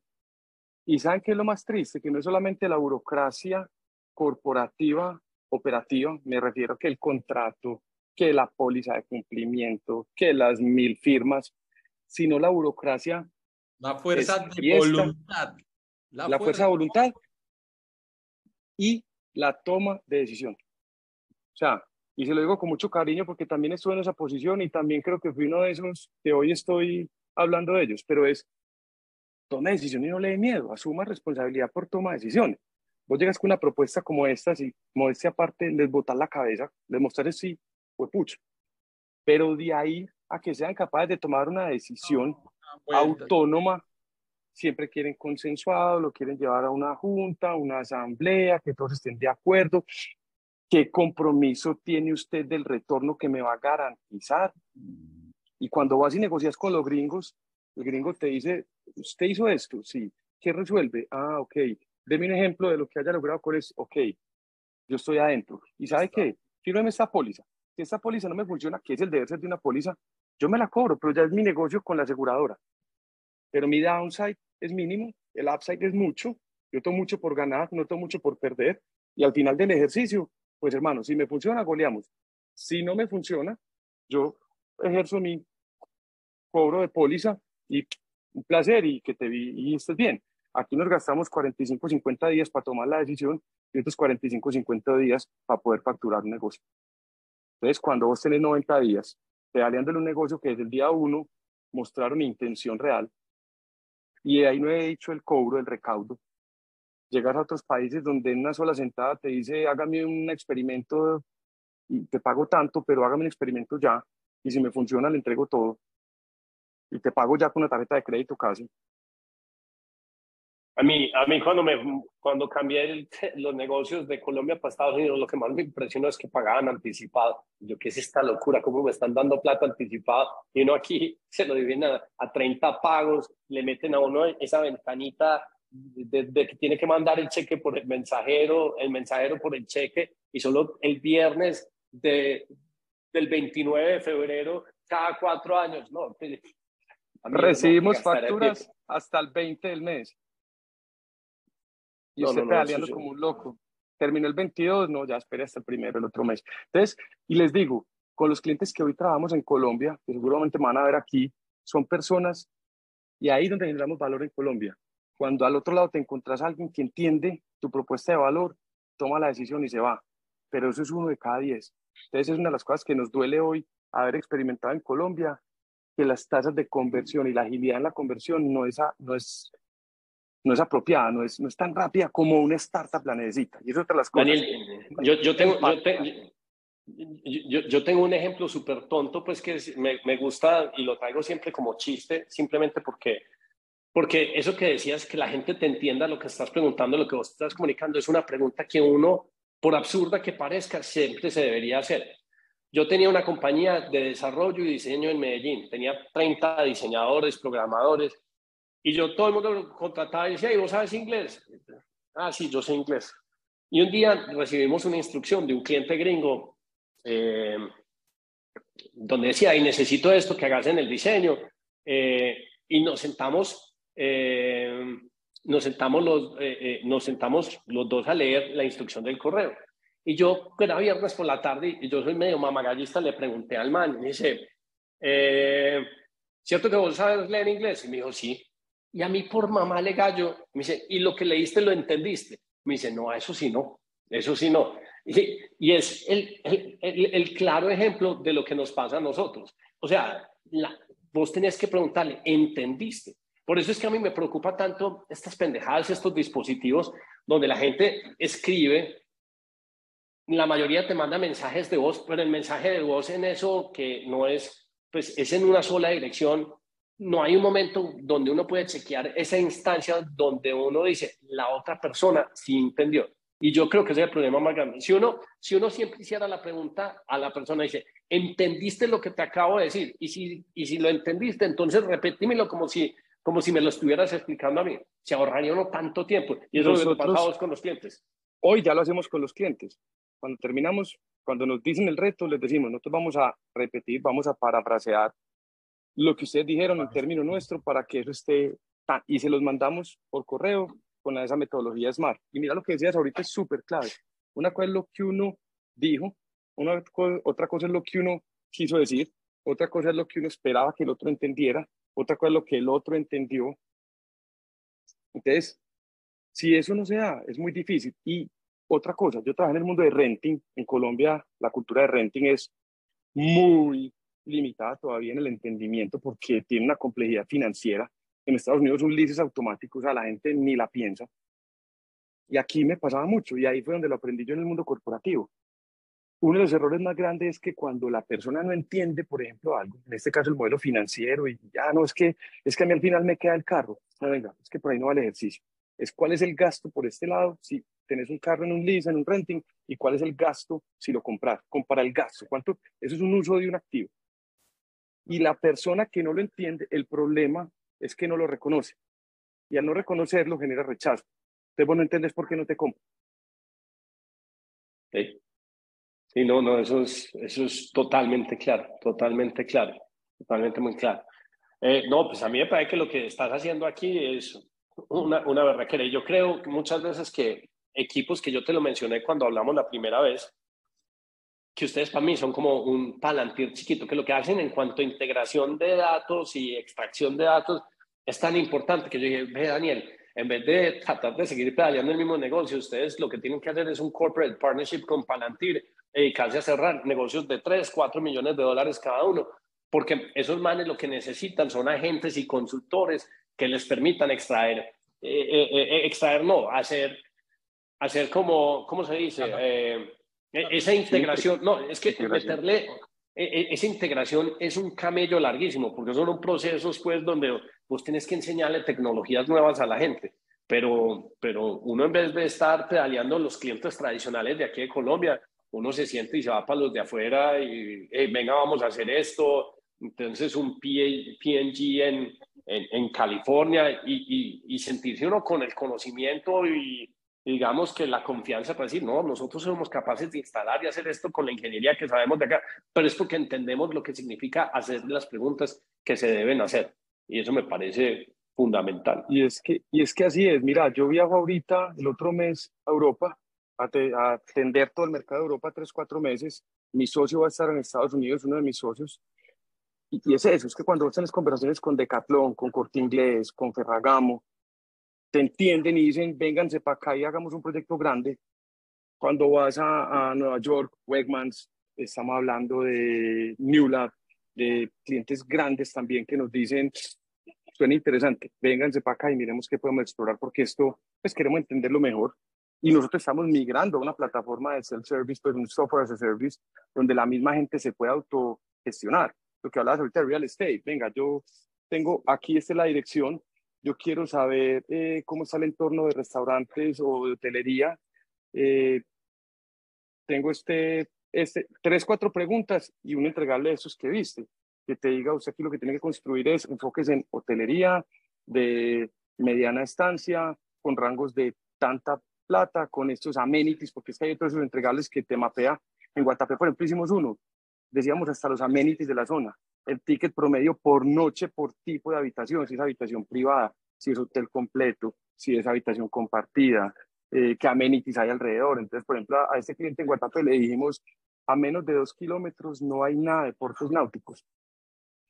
Y ¿saben qué es lo más triste? Que no es solamente la burocracia corporativa, operativa, me refiero que el contrato, que la póliza de cumplimiento, que las mil firmas, sino la burocracia. La fuerza de voluntad. La, fuerza, de voluntad y la toma de decisión. O sea, y se lo digo con mucho cariño porque también estuve en esa posición y también creo que fui uno de esos que hoy estoy hablando de ellos, pero es toma decisión y no le dé miedo, asuma responsabilidad por toma de decisiones. Vos llegas con una propuesta como esta, si como este aparte les botar la cabeza, les mostrar sí, fue pucho. Pero de ahí a que sean capaces de tomar una decisión autónoma, siempre quieren consensuado, lo quieren llevar a una junta, una asamblea, que todos estén de acuerdo. ¿Qué compromiso tiene usted del retorno que me va a garantizar? Y cuando vas y negocias con los gringos, el gringo te dice, ¿usted hizo esto? Sí. ¿Qué resuelve? Ah, ok. Deme un ejemplo de lo que haya logrado con eso. Ok, yo estoy adentro. ¿Y sabe qué? Fírmeme esta póliza. Si esta póliza no me funciona, que es el deber ser de una póliza, yo me la cobro, pero ya es mi negocio con la aseguradora. Pero mi downside es mínimo, el upside es mucho. Yo tomo mucho por ganar, no tomo mucho por perder. Y al final del ejercicio, pues hermano, si me funciona, goleamos. Si no me funciona, yo ejerzo mi cobro de póliza y un placer y que te vi y estés bien. Aquí nos gastamos 45, 50 días para tomar la decisión y otros 45, 50 días para poder facturar un negocio. Entonces, cuando vos tenés 90 días pedaleando un negocio que desde el día uno mostraron intención real, y de ahí no he dicho el cobro, el recaudo, llegas a otros países donde en una sola sentada te dice, hágame un experimento y te pago tanto, pero hágame un experimento ya, y si me funciona le entrego todo, y te pago ya con una tarjeta de crédito casi. A mí, a mí cuando, me, cuando cambié los negocios de Colombia para Estados Unidos, lo que más me impresionó es que pagaban anticipado. Yo, ¿qué es esta locura? ¿Cómo me están dando plata anticipada? Y uno aquí se lo dividen a, a 30 pagos, le meten a uno esa ventanita de, que tiene que mandar el cheque por el mensajero, el mensajero por el cheque, y solo el viernes de, del 29 de febrero, cada cuatro años. No, Recibimos facturas hasta el 20 del mes y usted pedaleando como un loco. Terminó el 22, no, ya espere hasta el primero, el otro mes. Entonces, y les digo, con los clientes que hoy trabajamos en Colombia, que seguramente me van a ver aquí, son personas, y ahí donde generamos valor en Colombia. Cuando al otro lado te encontrás a alguien que entiende tu propuesta de valor, toma la decisión y se va. Pero eso es uno de cada diez. Entonces, es una de las cosas que nos duele hoy haber experimentado en Colombia, que las tasas de conversión y la agilidad en la conversión no es, no es no es apropiada, no es, no es tan rápida como una startup la necesita. Y eso es otra las cosas. Daniel, yo, yo, tengo, yo, yo, tengo un ejemplo súper tonto, pues que me, me, gusta y lo traigo siempre como chiste, simplemente porque, porque eso que decías, que la gente te entienda lo que estás preguntando, lo que vos estás comunicando, es una pregunta que uno, por absurda que parezca, siempre se debería hacer. Yo tenía una compañía de desarrollo y diseño en Medellín, tenía 30 diseñadores, programadores, y yo todo el mundo lo contrataba y decía, ¿y vos sabes inglés? Ah, sí, yo sé inglés. Y un día recibimos una instrucción de un cliente gringo eh, donde decía, y necesito esto, que hagas en el diseño. Eh, y nos sentamos, eh, nos, sentamos los, nos sentamos los dos a leer la instrucción del correo. Y yo, era viernes por la tarde, y yo soy medio mamagallista, le pregunté al man, y me dice, ¿cierto que vos sabes leer inglés? Y me dijo, sí. Y a mí por mamá le gallo, me dice, ¿y lo que leíste lo entendiste? Me dice, no, eso sí no, eso sí no. Y, y es el, el, el, claro ejemplo de lo que nos pasa a nosotros. O sea, la, vos tenés que preguntarle, ¿entendiste? Por eso es que a mí me preocupa tanto estas pendejadas, estos dispositivos donde la gente escribe, la mayoría te manda mensajes de voz, pero el mensaje de voz en eso que no es, pues es en una sola dirección no hay un momento donde uno puede chequear esa instancia donde uno dice, la otra persona sí entendió. Y yo creo que ese es el problema más grande. Si uno, si uno siempre hiciera la pregunta a la persona, dice, ¿entendiste lo que te acabo de decir? Y si, y si lo entendiste, entonces repetímelo como si, como si me lo estuvieras explicando a mí. Se ahorraría uno tanto tiempo. Y eso es lo que con los clientes. Hoy ya lo hacemos con los clientes. Cuando terminamos, cuando nos dicen el reto, les decimos, nosotros vamos a repetir, vamos a parafrasear lo que ustedes dijeron en término nuestro para que eso esté, y se los mandamos por correo con esa metodología SMART. Y mira lo que decías ahorita es súper clave. Una cosa es lo que uno dijo, una otra cosa es lo que uno quiso decir, otra cosa es lo que uno esperaba que el otro entendiera, otra cosa es lo que el otro entendió. Entonces, si eso no se da, es muy difícil. Y otra cosa, yo trabajo en el mundo de renting. En Colombia la cultura de renting es muy limitada todavía en el entendimiento porque tiene una complejidad financiera. En Estados Unidos un leases automáticos a la gente ni la piensa. Y aquí me pasaba mucho y ahí fue donde lo aprendí yo en el mundo corporativo. Uno de los errores más grandes es que cuando la persona no entiende, por ejemplo, algo, en este caso el modelo financiero, y ya no, es que, es que a mí al final me queda el carro. No, venga, es que por ahí no va el ejercicio. Es cuál es el gasto por este lado, si tenés un carro en un lease, en un renting, y cuál es el gasto si lo compras. Compara el gasto. ¿Cuánto? Eso es un uso de un activo. Y la persona que no lo entiende, el problema es que no lo reconoce. Y al no reconocerlo genera rechazo. Entonces vos no entiendes por qué no te compro. Sí. sí, no, no, eso es, eso es totalmente claro, totalmente claro, totalmente muy claro. Eh, no, pues a mí me parece que lo que estás haciendo aquí es una, una que yo creo muchas veces que equipos que yo te lo mencioné cuando hablamos la primera vez, que ustedes para mí son como un palantir chiquito, que lo que hacen en cuanto a integración de datos y extracción de datos es tan importante que yo dije, ve Daniel, en vez de tratar de seguir pedaleando el mismo negocio, ustedes lo que tienen que hacer es un corporate partnership con Palantir, dedicarse a cerrar negocios de 3, 4 millones de dólares cada uno, porque esos manes lo que necesitan son agentes y consultores que les permitan extraer, eh, eh, eh, extraer no, hacer, hacer como, ¿cómo se dice? Esa integración, no, es que meterle, esa integración es un camello larguísimo, porque son procesos pues donde vos tienes que enseñarle tecnologías nuevas a la gente. Pero, pero uno en vez de estar pedaleando los clientes tradicionales de aquí de Colombia, uno se siente y se va para los de afuera y venga, vamos a hacer esto. Entonces, un PNG en, en, California y, y, sentirse uno con el conocimiento y digamos que la confianza para decir, no, nosotros somos capaces de instalar y hacer esto con la ingeniería que sabemos de acá, pero es porque entendemos lo que significa hacer las preguntas que se deben hacer. Y eso me parece fundamental. Y es que, y es que así es. Mira, yo viajo ahorita el otro mes a Europa a, a atender todo el mercado de Europa tres, cuatro meses. Mi socio va a estar en Estados Unidos, uno de mis socios, y, es eso, es que cuando vos tenés conversaciones con Decathlon, con Corte Inglés, con Ferragamo, te entienden y dicen, vénganse para acá y hagamos un proyecto grande. Cuando vas a, a Nueva York, Wegmans, estamos hablando de Newlab, de clientes grandes también que nos dicen, suena interesante, vénganse para acá y miremos qué podemos explorar, porque esto, pues queremos entenderlo mejor. Y nosotros estamos migrando a una plataforma de self-service, pues un software as a service, donde la misma gente se puede autogestionar lo que hablabas ahorita de real estate. Venga, yo tengo aquí esta es la dirección, yo quiero saber eh, cómo está el entorno de restaurantes o de hotelería. Eh, tengo este, este, tres, cuatro preguntas y uno entregarle esos que viste. Que te diga, usted aquí lo que tiene que construir es enfoques en hotelería de mediana estancia, con rangos de tanta plata, con estos amenities, porque es que hay otros entregables que te mapea. En Guatapé, por ejemplo, hicimos uno decíamos hasta los amenities de la zona, el ticket promedio por noche por tipo de habitación, si es habitación privada, si es hotel completo, si es habitación compartida, eh, qué amenities hay alrededor. Entonces, por ejemplo, a, este cliente en Guatapé le dijimos, a menos de dos kilómetros no hay nada de puertos náuticos.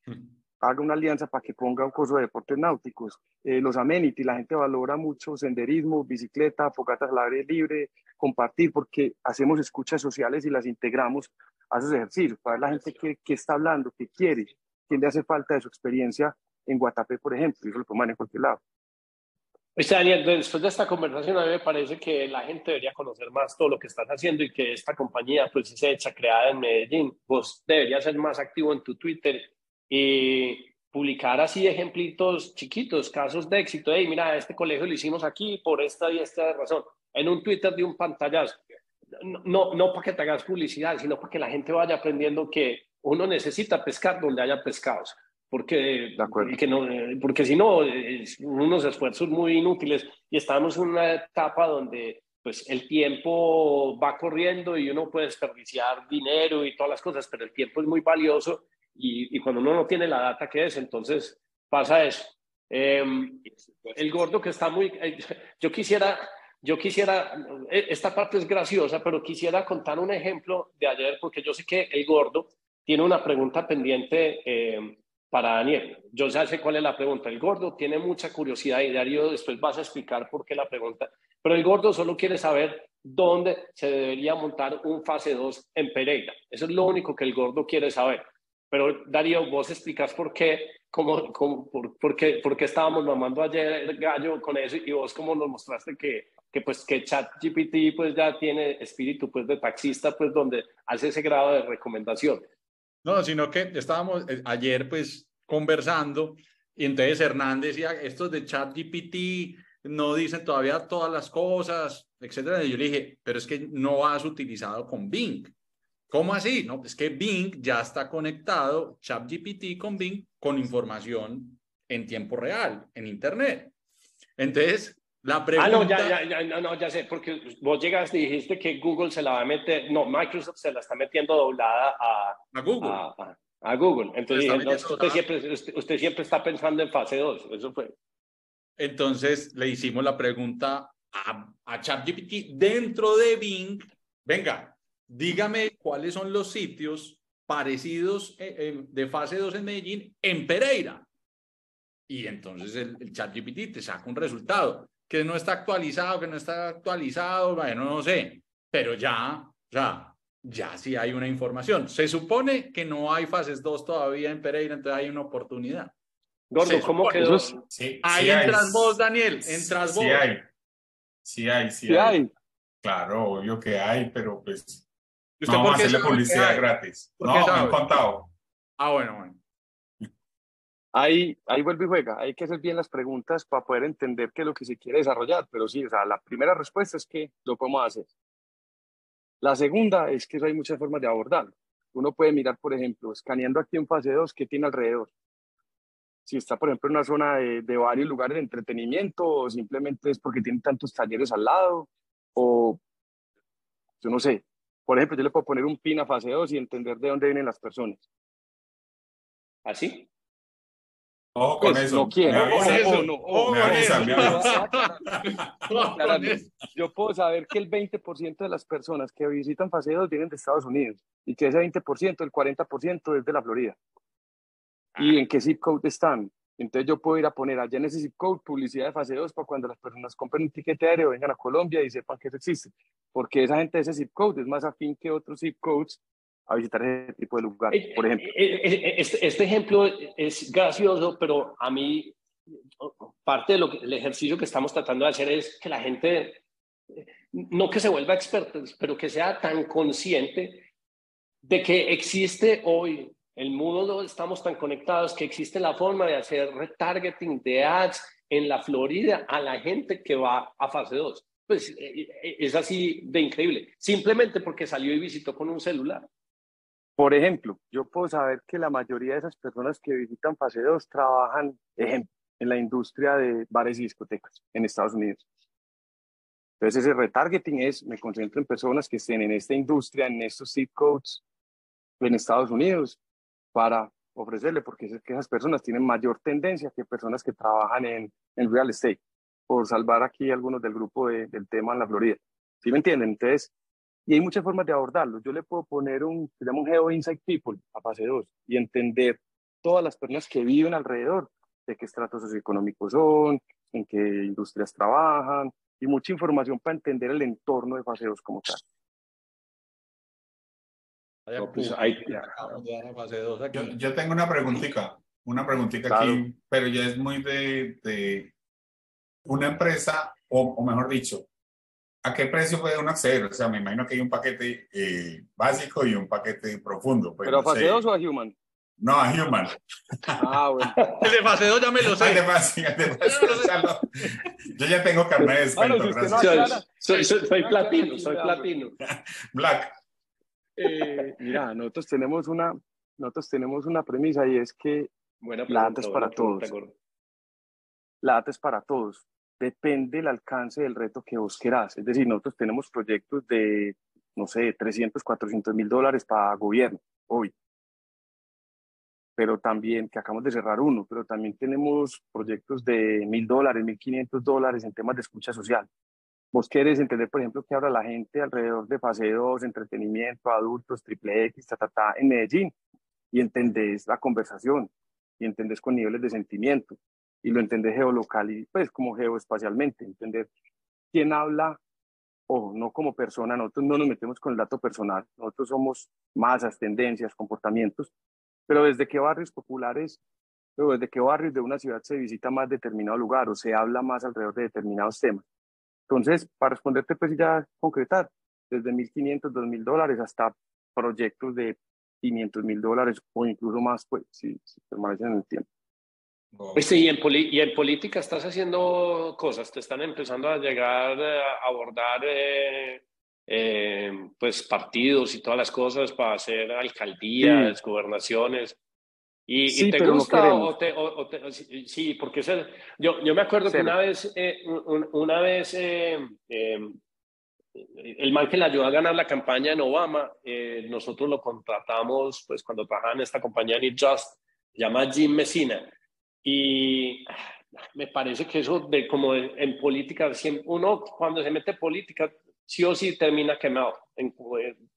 Hmm. Haga una alianza para que ponga un curso de deportes náuticos. Eh, los amenities, la gente valora mucho senderismo, bicicleta, fogatas al aire libre, compartir, porque hacemos escuchas sociales y las integramos haces ejercicio, para ver la gente que, está hablando, que quiere, quién le hace falta de su experiencia en Guatapé, por ejemplo, y lo toman en cualquier lado. Pues Daniel, después de esta conversación a mí me parece que la gente debería conocer más todo lo que estás haciendo y que esta compañía pues es hecha, creada en Medellín. Vos deberías ser más activo en tu Twitter y publicar así ejemplitos chiquitos, casos de éxito. Hey, mira, este colegio lo hicimos aquí por esta y esta razón. En un Twitter de un pantallazo no, no para que te hagas publicidad, sino para que la gente vaya aprendiendo que uno necesita pescar donde haya pescados, porque, porque, no, porque si no, unos esfuerzos muy inútiles y estamos en una etapa donde pues el tiempo va corriendo y uno puede desperdiciar dinero y todas las cosas, pero el tiempo es muy valioso y, cuando uno no tiene la data que es, entonces pasa eso. Em, el gordo que está muy... Eh, yo quisiera, yo quisiera, eh, esta parte es graciosa, pero quisiera contar un ejemplo de ayer porque yo sé que el gordo tiene una pregunta pendiente em, para Daniel. Yo ya sé cuál es la pregunta. El gordo tiene mucha curiosidad y Darío después vas a explicar por qué la pregunta. Pero el gordo solo quiere saber dónde se debería montar un fase 2 en Pereira. Eso es lo único que el gordo quiere saber. Pero Darío, vos explicas por qué, cómo, por, por, qué, por qué estábamos mamando ayer gallo con eso y vos cómo nos mostraste que, que pues que ChatGPT pues ya tiene espíritu pues de taxista pues donde hace ese grado de recomendación. No, sino que estábamos eh, ayer pues conversando y entonces Hernández decía, estos de ChatGPT no dicen todavía todas las cosas, etcétera. Y yo le dije, pero es que no has utilizado con Bing. ¿Cómo así? No, es que Bing ya está conectado, ChatGPT con Bing, con información en tiempo real, en Internet. Entonces, la pregunta... Ah, no, ya, ya, ya, no, ya sé, porque vos llegaste y dijiste que Google se la va a meter, no, Microsoft se la está metiendo doblada a, a Google. A, Google. Entonces, usted, siempre, usted, siempre está pensando en fase 2, eso fue. Entonces le hicimos la pregunta a, a ChatGPT dentro de Bing, venga, dígame cuáles son los sitios parecidos eh, eh, de fase 2 en Medellín en Pereira. Y entonces el, el ChatGPT te saca un resultado que no está actualizado, que no está actualizado, bueno, no sé, pero ya, ya, ya sí hay una información. Se supone que no hay fases 2 todavía en Pereira, entonces hay una oportunidad. Gordo, ¿cómo quedó? Sí, Ahí entras vos, Daniel, entras vos. Sí hay, sí hay, sí, hay. Claro, obvio que hay, pero pues no vamos a hacerle publicidad gratis. No, me han contado. Ah, bueno, bueno. Ahí, ahí vuelve y juega. Hay que hacer bien las preguntas para poder entender qué es lo que se quiere desarrollar. Pero sí, o sea, la primera respuesta es que lo podemos hacer. La segunda es que hay muchas formas de abordarlo. Uno puede mirar, por ejemplo, escaneando aquí en fase 2, qué tiene alrededor si está, por ejemplo, en una zona de, de, varios lugares de entretenimiento o simplemente es porque tiene tantos talleres al lado o yo no sé. Por ejemplo, yo le puedo poner un pin a fase 2 y entender de dónde vienen las personas. ¿Así? Ojo con eso. No quiero. me Yo puedo saber que el 20% de las personas que visitan fase 2 vienen de Estados Unidos y que ese 20%, el 40% es de la Florida y en qué zip code están. Entonces yo puedo ir a poner allá en ese zip code publicidad de fase 2 para cuando las personas compren un tiquete aéreo, vengan a Colombia y sepan que eso existe. Porque esa gente de ese zip code es más afín que otros zip codes a visitar ese tipo de lugares, por ejemplo. Eh, eh, eh, este, este, ejemplo es gracioso, pero a mí parte del ejercicio que estamos tratando de hacer es que la gente, no que se vuelva experta, pero que sea tan consciente de que existe hoy el mundo estamos tan conectados que existe la forma de hacer retargeting de ads en la Florida a la gente que va a fase 2. Pues eh, eh, es así de increíble, simplemente porque salió y visitó con un celular. Por ejemplo, yo puedo saber que la mayoría de esas personas que visitan fase 2 trabajan, ejemplo, en la industria de bares y discotecas en Estados Unidos. Entonces ese retargeting es, me concentro en personas que estén en esta industria, en estos zip codes en Estados Unidos para ofrecerle, porque es que esas personas tienen mayor tendencia que personas que trabajan en, en real estate, por salvar aquí algunos del grupo de, del tema en la Florida. ¿Sí me entienden? Entonces, y hay muchas formas de abordarlo. Yo le puedo poner un, se llama un Geo Insight People a fase 2 y entender todas las personas que viven alrededor, de qué estratos socioeconómicos son, en qué industrias trabajan, y mucha información para entender el entorno de fase 2 como tal. Pues yo, tengo una preguntita, una preguntita aquí, pero ya es muy de, de una empresa, o, mejor dicho, ¿a qué precio puede uno acceder? O sea, me imagino que hay un paquete eh, básico y un paquete profundo. Pues, ¿Pero a fase 2 o a Human? No, a Human. Ah, bueno. El de fase 2 ya me lo sé. El de fase, el de fase Yo ya tengo carnet de descuento. soy, soy, soy, platino, soy platino. Black. Eh, mira, nosotros tenemos una, nosotros tenemos una premisa y es que la data es para todos. La data es para todos. Depende el alcance del reto que vos querás. Es decir, nosotros tenemos proyectos de, no sé, 300, 400 mil dólares para gobierno, hoy. Pero también, que acabamos de cerrar uno, pero también tenemos proyectos de mil dólares, mil quinientos dólares en temas de escucha social. Vos querés entender, por ejemplo, que ahora la gente alrededor de paseos, entretenimiento, adultos, triple X, ta, ta, ta, en Medellín, y entendés la conversación, y entendés con niveles de sentimiento, y lo entendés geolocal y pues como geoespacialmente, entender quién habla o no como persona, nosotros no nos metemos con el dato personal, nosotros somos masas, tendencias, comportamientos, pero desde qué barrios populares, pero desde qué barrios de una ciudad se visita más determinado lugar o se habla más alrededor de determinados temas. Entonces, para responderte pues ya concretar, desde 1.500, 2.000 dólares hasta proyectos de 500 mil dólares o incluso más, pues, si, si permanecen en el tiempo. Este, y, en y en política estás haciendo cosas, te están empezando a llegar a abordar eh, eh, pues partidos y todas las cosas para hacer alcaldías, gobernaciones. ¿Y, sí, te gusta o te, o, sí, porque es yo, yo me acuerdo que una vez, eh, una vez el man que le ayudó a ganar la campaña en Obama, nosotros lo contratamos pues cuando trabajaba en esta compañía Need Just, llama Jim Messina y me parece que eso de como en política, uno cuando se mete en política, sí o sí termina quemado en,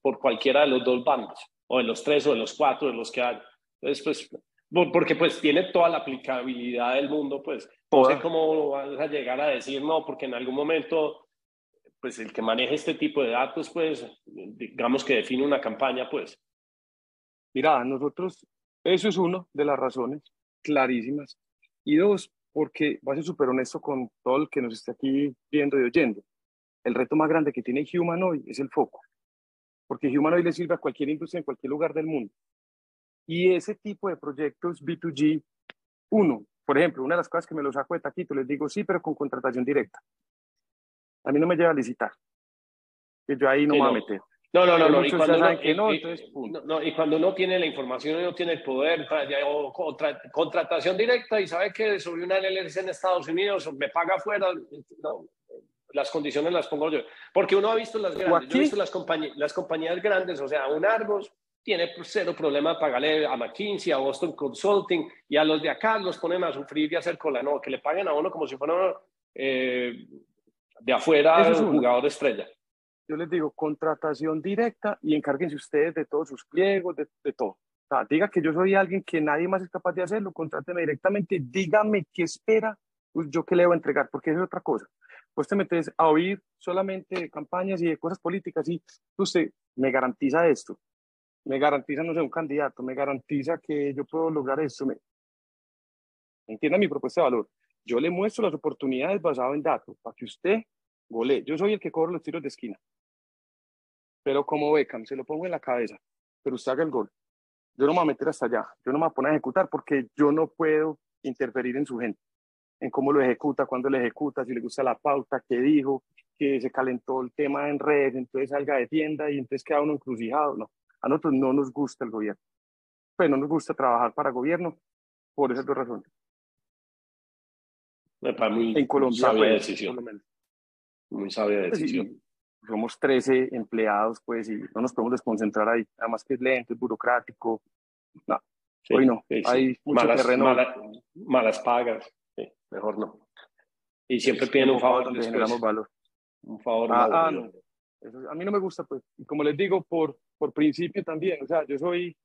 por cualquiera de los dos bandos, o de los tres, o de los cuatro, de los que hay. Entonces, pues, porque pues tiene toda la aplicabilidad del mundo, pues no sé cómo vas a llegar a decir no, porque en algún momento, pues el que maneja este tipo de datos, pues digamos que define una campaña, pues. Mira, nosotros, eso es una de las razones clarísimas. Y dos, porque voy a ser súper honesto con todo el que nos esté aquí viendo y oyendo. El reto más grande que tiene Humanoid es el foco. Porque Humanoid le sirve a cualquier industria en cualquier lugar del mundo. Y ese tipo de proyectos B2G, uno, por ejemplo, una de las cosas que me lo saco de taquito, les digo sí, pero con contratación directa. A mí no me lleva a licitar. Que yo ahí no me voy a meter. No, no, no, no. Y cuando, que no, entonces, no, y cuando uno tiene la información y no tiene el poder, o contratación directa y sabe que sobre una LLC en Estados Unidos me paga afuera, las condiciones las pongo yo. Porque uno ha visto las grandes, yo he visto las, compañías, las compañías grandes, o sea, un Argos tiene cero problema de pagarle a McKinsey, a Boston Consulting, y a los de acá los ponen a sufrir y a hacer cola, no, que le paguen a uno como si fuera eh, de afuera un jugador estrella yo les digo contratación directa y encárguense ustedes de todos sus pliegos, de, de todo. Diga que yo soy alguien que nadie más es capaz de hacerlo, contráteme directamente, dígame qué espera, pues yo qué le voy a entregar, porque es otra cosa. Pues te metes a oír solamente de campañas y de cosas políticas y usted me garantiza esto, me garantiza, no sé, un candidato, me garantiza que yo puedo lograr esto. Me... Entienda mi propuesta de valor. Yo le muestro las oportunidades basado en datos para que usted gole. Yo soy el que cobro los tiros de esquina pero como Beckham, se lo pongo en la cabeza, pero usted haga el gol. Yo no me voy a meter hasta allá, yo no me voy a poner a ejecutar porque yo no puedo interferir en su gente, en cómo lo ejecuta, cuándo lo ejecuta, si le gusta la pauta, qué dijo, que se calentó el tema en redes, entonces salga de tienda y entonces queda uno encrucijado. No, a nosotros no nos gusta el gobierno. Pues no nos gusta trabajar para gobierno por esas dos razones. en Colombia, sabia pues, decisión. Muy sabia decisión somos 13 empleados, pues, y no nos podemos desconcentrar ahí. Además que es lento, es burocrático. No, hoy no. Hay mucho malas, terreno. malas pagas. mejor no. Y siempre piden un favor. Donde generamos valor. Un favor. Ah, ah no. a mí no me gusta, pues. Y como les digo, por, por principio también. O sea, yo soy,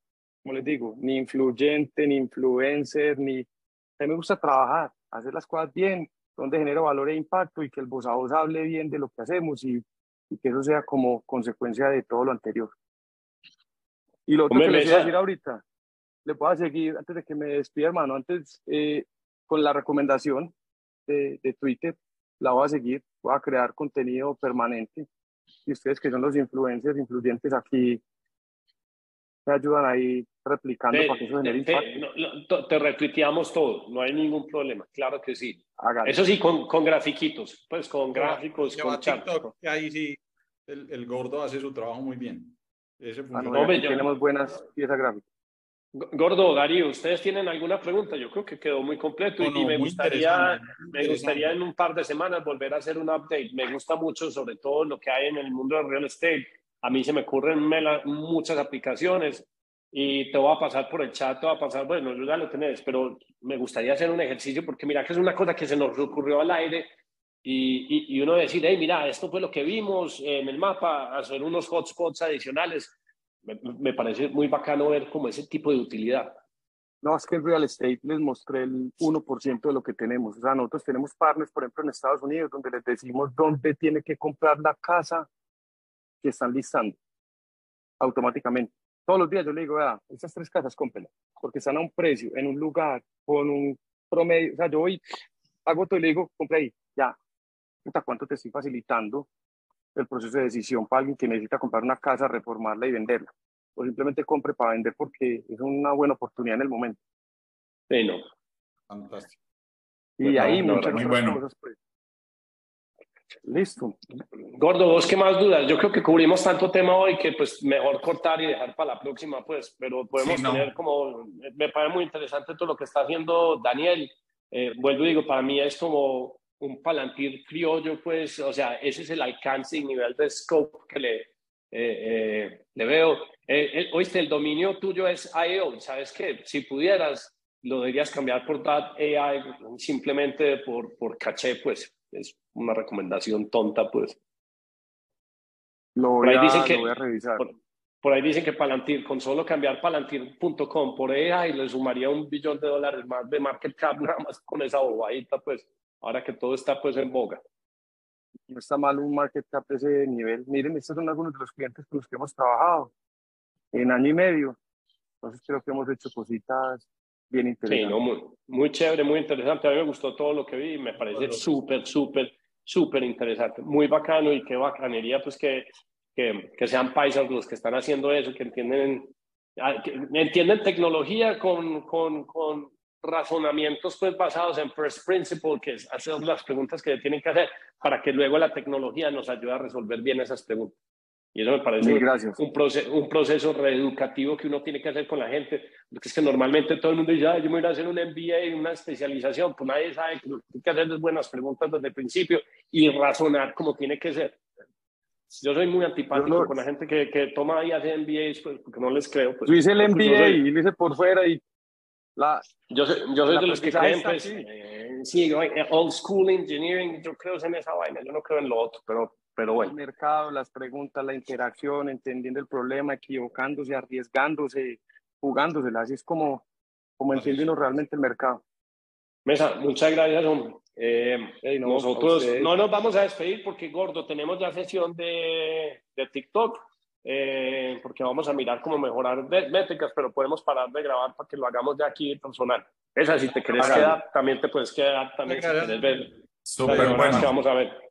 como les digo, ni influyente, ni influencer, ni... A mí me gusta trabajar, hacer las cosas bien, donde genero valor e impacto y que el voz a voz hable bien de lo que hacemos y y que eso sea como consecuencia de todo lo anterior. Y lo otro que les voy a decir ahorita, le puedo seguir antes de que me despida, hermano, antes eh, con la recomendación de, de, Twitter, la voy a seguir, voy a crear contenido permanente. Y ustedes que son los influencers, influyentes aquí, me ayudan ahí replicando para que eso genere impacto. Te, retuiteamos todo, no hay ningún problema, claro que sí. Eso sí, con, con grafiquitos, pues con gráficos, con TikTok, ahí sí el, el, gordo hace su trabajo muy bien. Ese ah, no, tenemos buenas piezas gráficas. Gordo, Darío, ¿ustedes tienen alguna pregunta? Yo creo que quedó muy completo y me, gustaría, me gustaría en un par de semanas volver a hacer un update. Me gusta mucho sobre todo lo que hay en el mundo del real estate. A mí se me ocurren muchas aplicaciones y te voy a pasar por el chat, te voy a pasar, bueno, ya lo tenés, pero me gustaría hacer un ejercicio porque mira que es una cosa que se nos ocurrió al aire y, y, uno decir, hey, mira, esto fue lo que vimos en el mapa, hacer unos hotspots adicionales me, parece muy bacano ver como ese tipo de utilidad. No, es que en real estate les mostré el 1% de lo que tenemos. O sea, nosotros tenemos partners, por ejemplo, en Estados Unidos, donde les decimos dónde tiene que comprar la casa que están listando automáticamente. Todos los días yo le digo, vea, estas tres casas cómpenlas, porque están a un precio, en un lugar, con un promedio. O sea, yo voy, hago todo y le digo, compre ahí, ya. ¿Cuánto te estoy facilitando el proceso de decisión para alguien que necesita comprar una casa, reformarla y venderla. O simplemente compre para vender porque es una buena oportunidad en el momento. Sí, no. Fantástico. Y ahí muchas muy bueno. cosas. Pues. Listo. Gordo, ¿vos qué más dudas? Yo creo que cubrimos tanto tema hoy que pues mejor cortar y dejar para la próxima, pues, pero podemos tener como, me parece muy interesante todo lo que está haciendo Daniel. Eh, vuelvo y digo, para mí es como un Palantir criollo, pues, o sea, ese es el alcance y nivel de scope que le, eh, eh, le veo. Eh, oíste, el dominio tuyo es IO, ¿sabes qué? Si pudieras, lo deberías cambiar por AI simplemente por, por caché, pues, es una recomendación tonta, pues. Lo voy, a, dicen que, voy a revisar. Por, ahí dicen que Palantir, con solo cambiar palantir.com por AI, le sumaría un billón de dólares más de market cap, nada más con esa bobadita, pues ahora que todo está pues en boga. No está mal un market cap de ese nivel. Miren, estos son algunos de los clientes con los que hemos trabajado en año y medio. Entonces creo que hemos hecho cositas bien. Sí, no, muy, muy chévere, muy interesante. A mí me gustó todo lo que vi y me parece súper, súper, súper interesante. Muy bacano y qué bacanería pues que, que, que, sean paisas los que están haciendo eso, que entienden, ah, que entienden tecnología con, con, con razonamientos pues basados en first principle, que es hacer las preguntas que tienen que hacer para que luego la tecnología nos ayude a resolver bien esas preguntas. Y eso me parece un, proceso, un proceso reeducativo que uno tiene que hacer con la gente, porque es que normalmente todo el mundo dice, yo me voy a hacer un MBA, una especialización, pues nadie sabe que lo que hay que hacer es buenas preguntas desde el principio y razonar como tiene que ser. Yo soy muy antipático con la gente que, que toma y hace MBAs, pues, porque no les creo. Pues, yo hice el MBA y lo hice por fuera y la, yo soy, yo soy de los que creen, pues, eh, sí, eh, old school engineering, yo creo en esa vaina, yo no creo en lo otro, pero, pero bueno. El mercado, las preguntas, la interacción, entendiendo el problema, equivocándose, arriesgándose, jugándose, así es como, como entiende realmente el mercado. Mesa, muchas gracias, hombre. Eh, nosotros no nos vamos a despedir porque, gordo, tenemos ya sesión de, de TikTok. Eh, porque vamos a mirar cómo mejorar métricas, pero podemos parar de grabar para que lo hagamos de aquí personal. Esa, si te querés quedar, también te puedes quedar, también si quieres ver. Súper bueno. vamos a ver.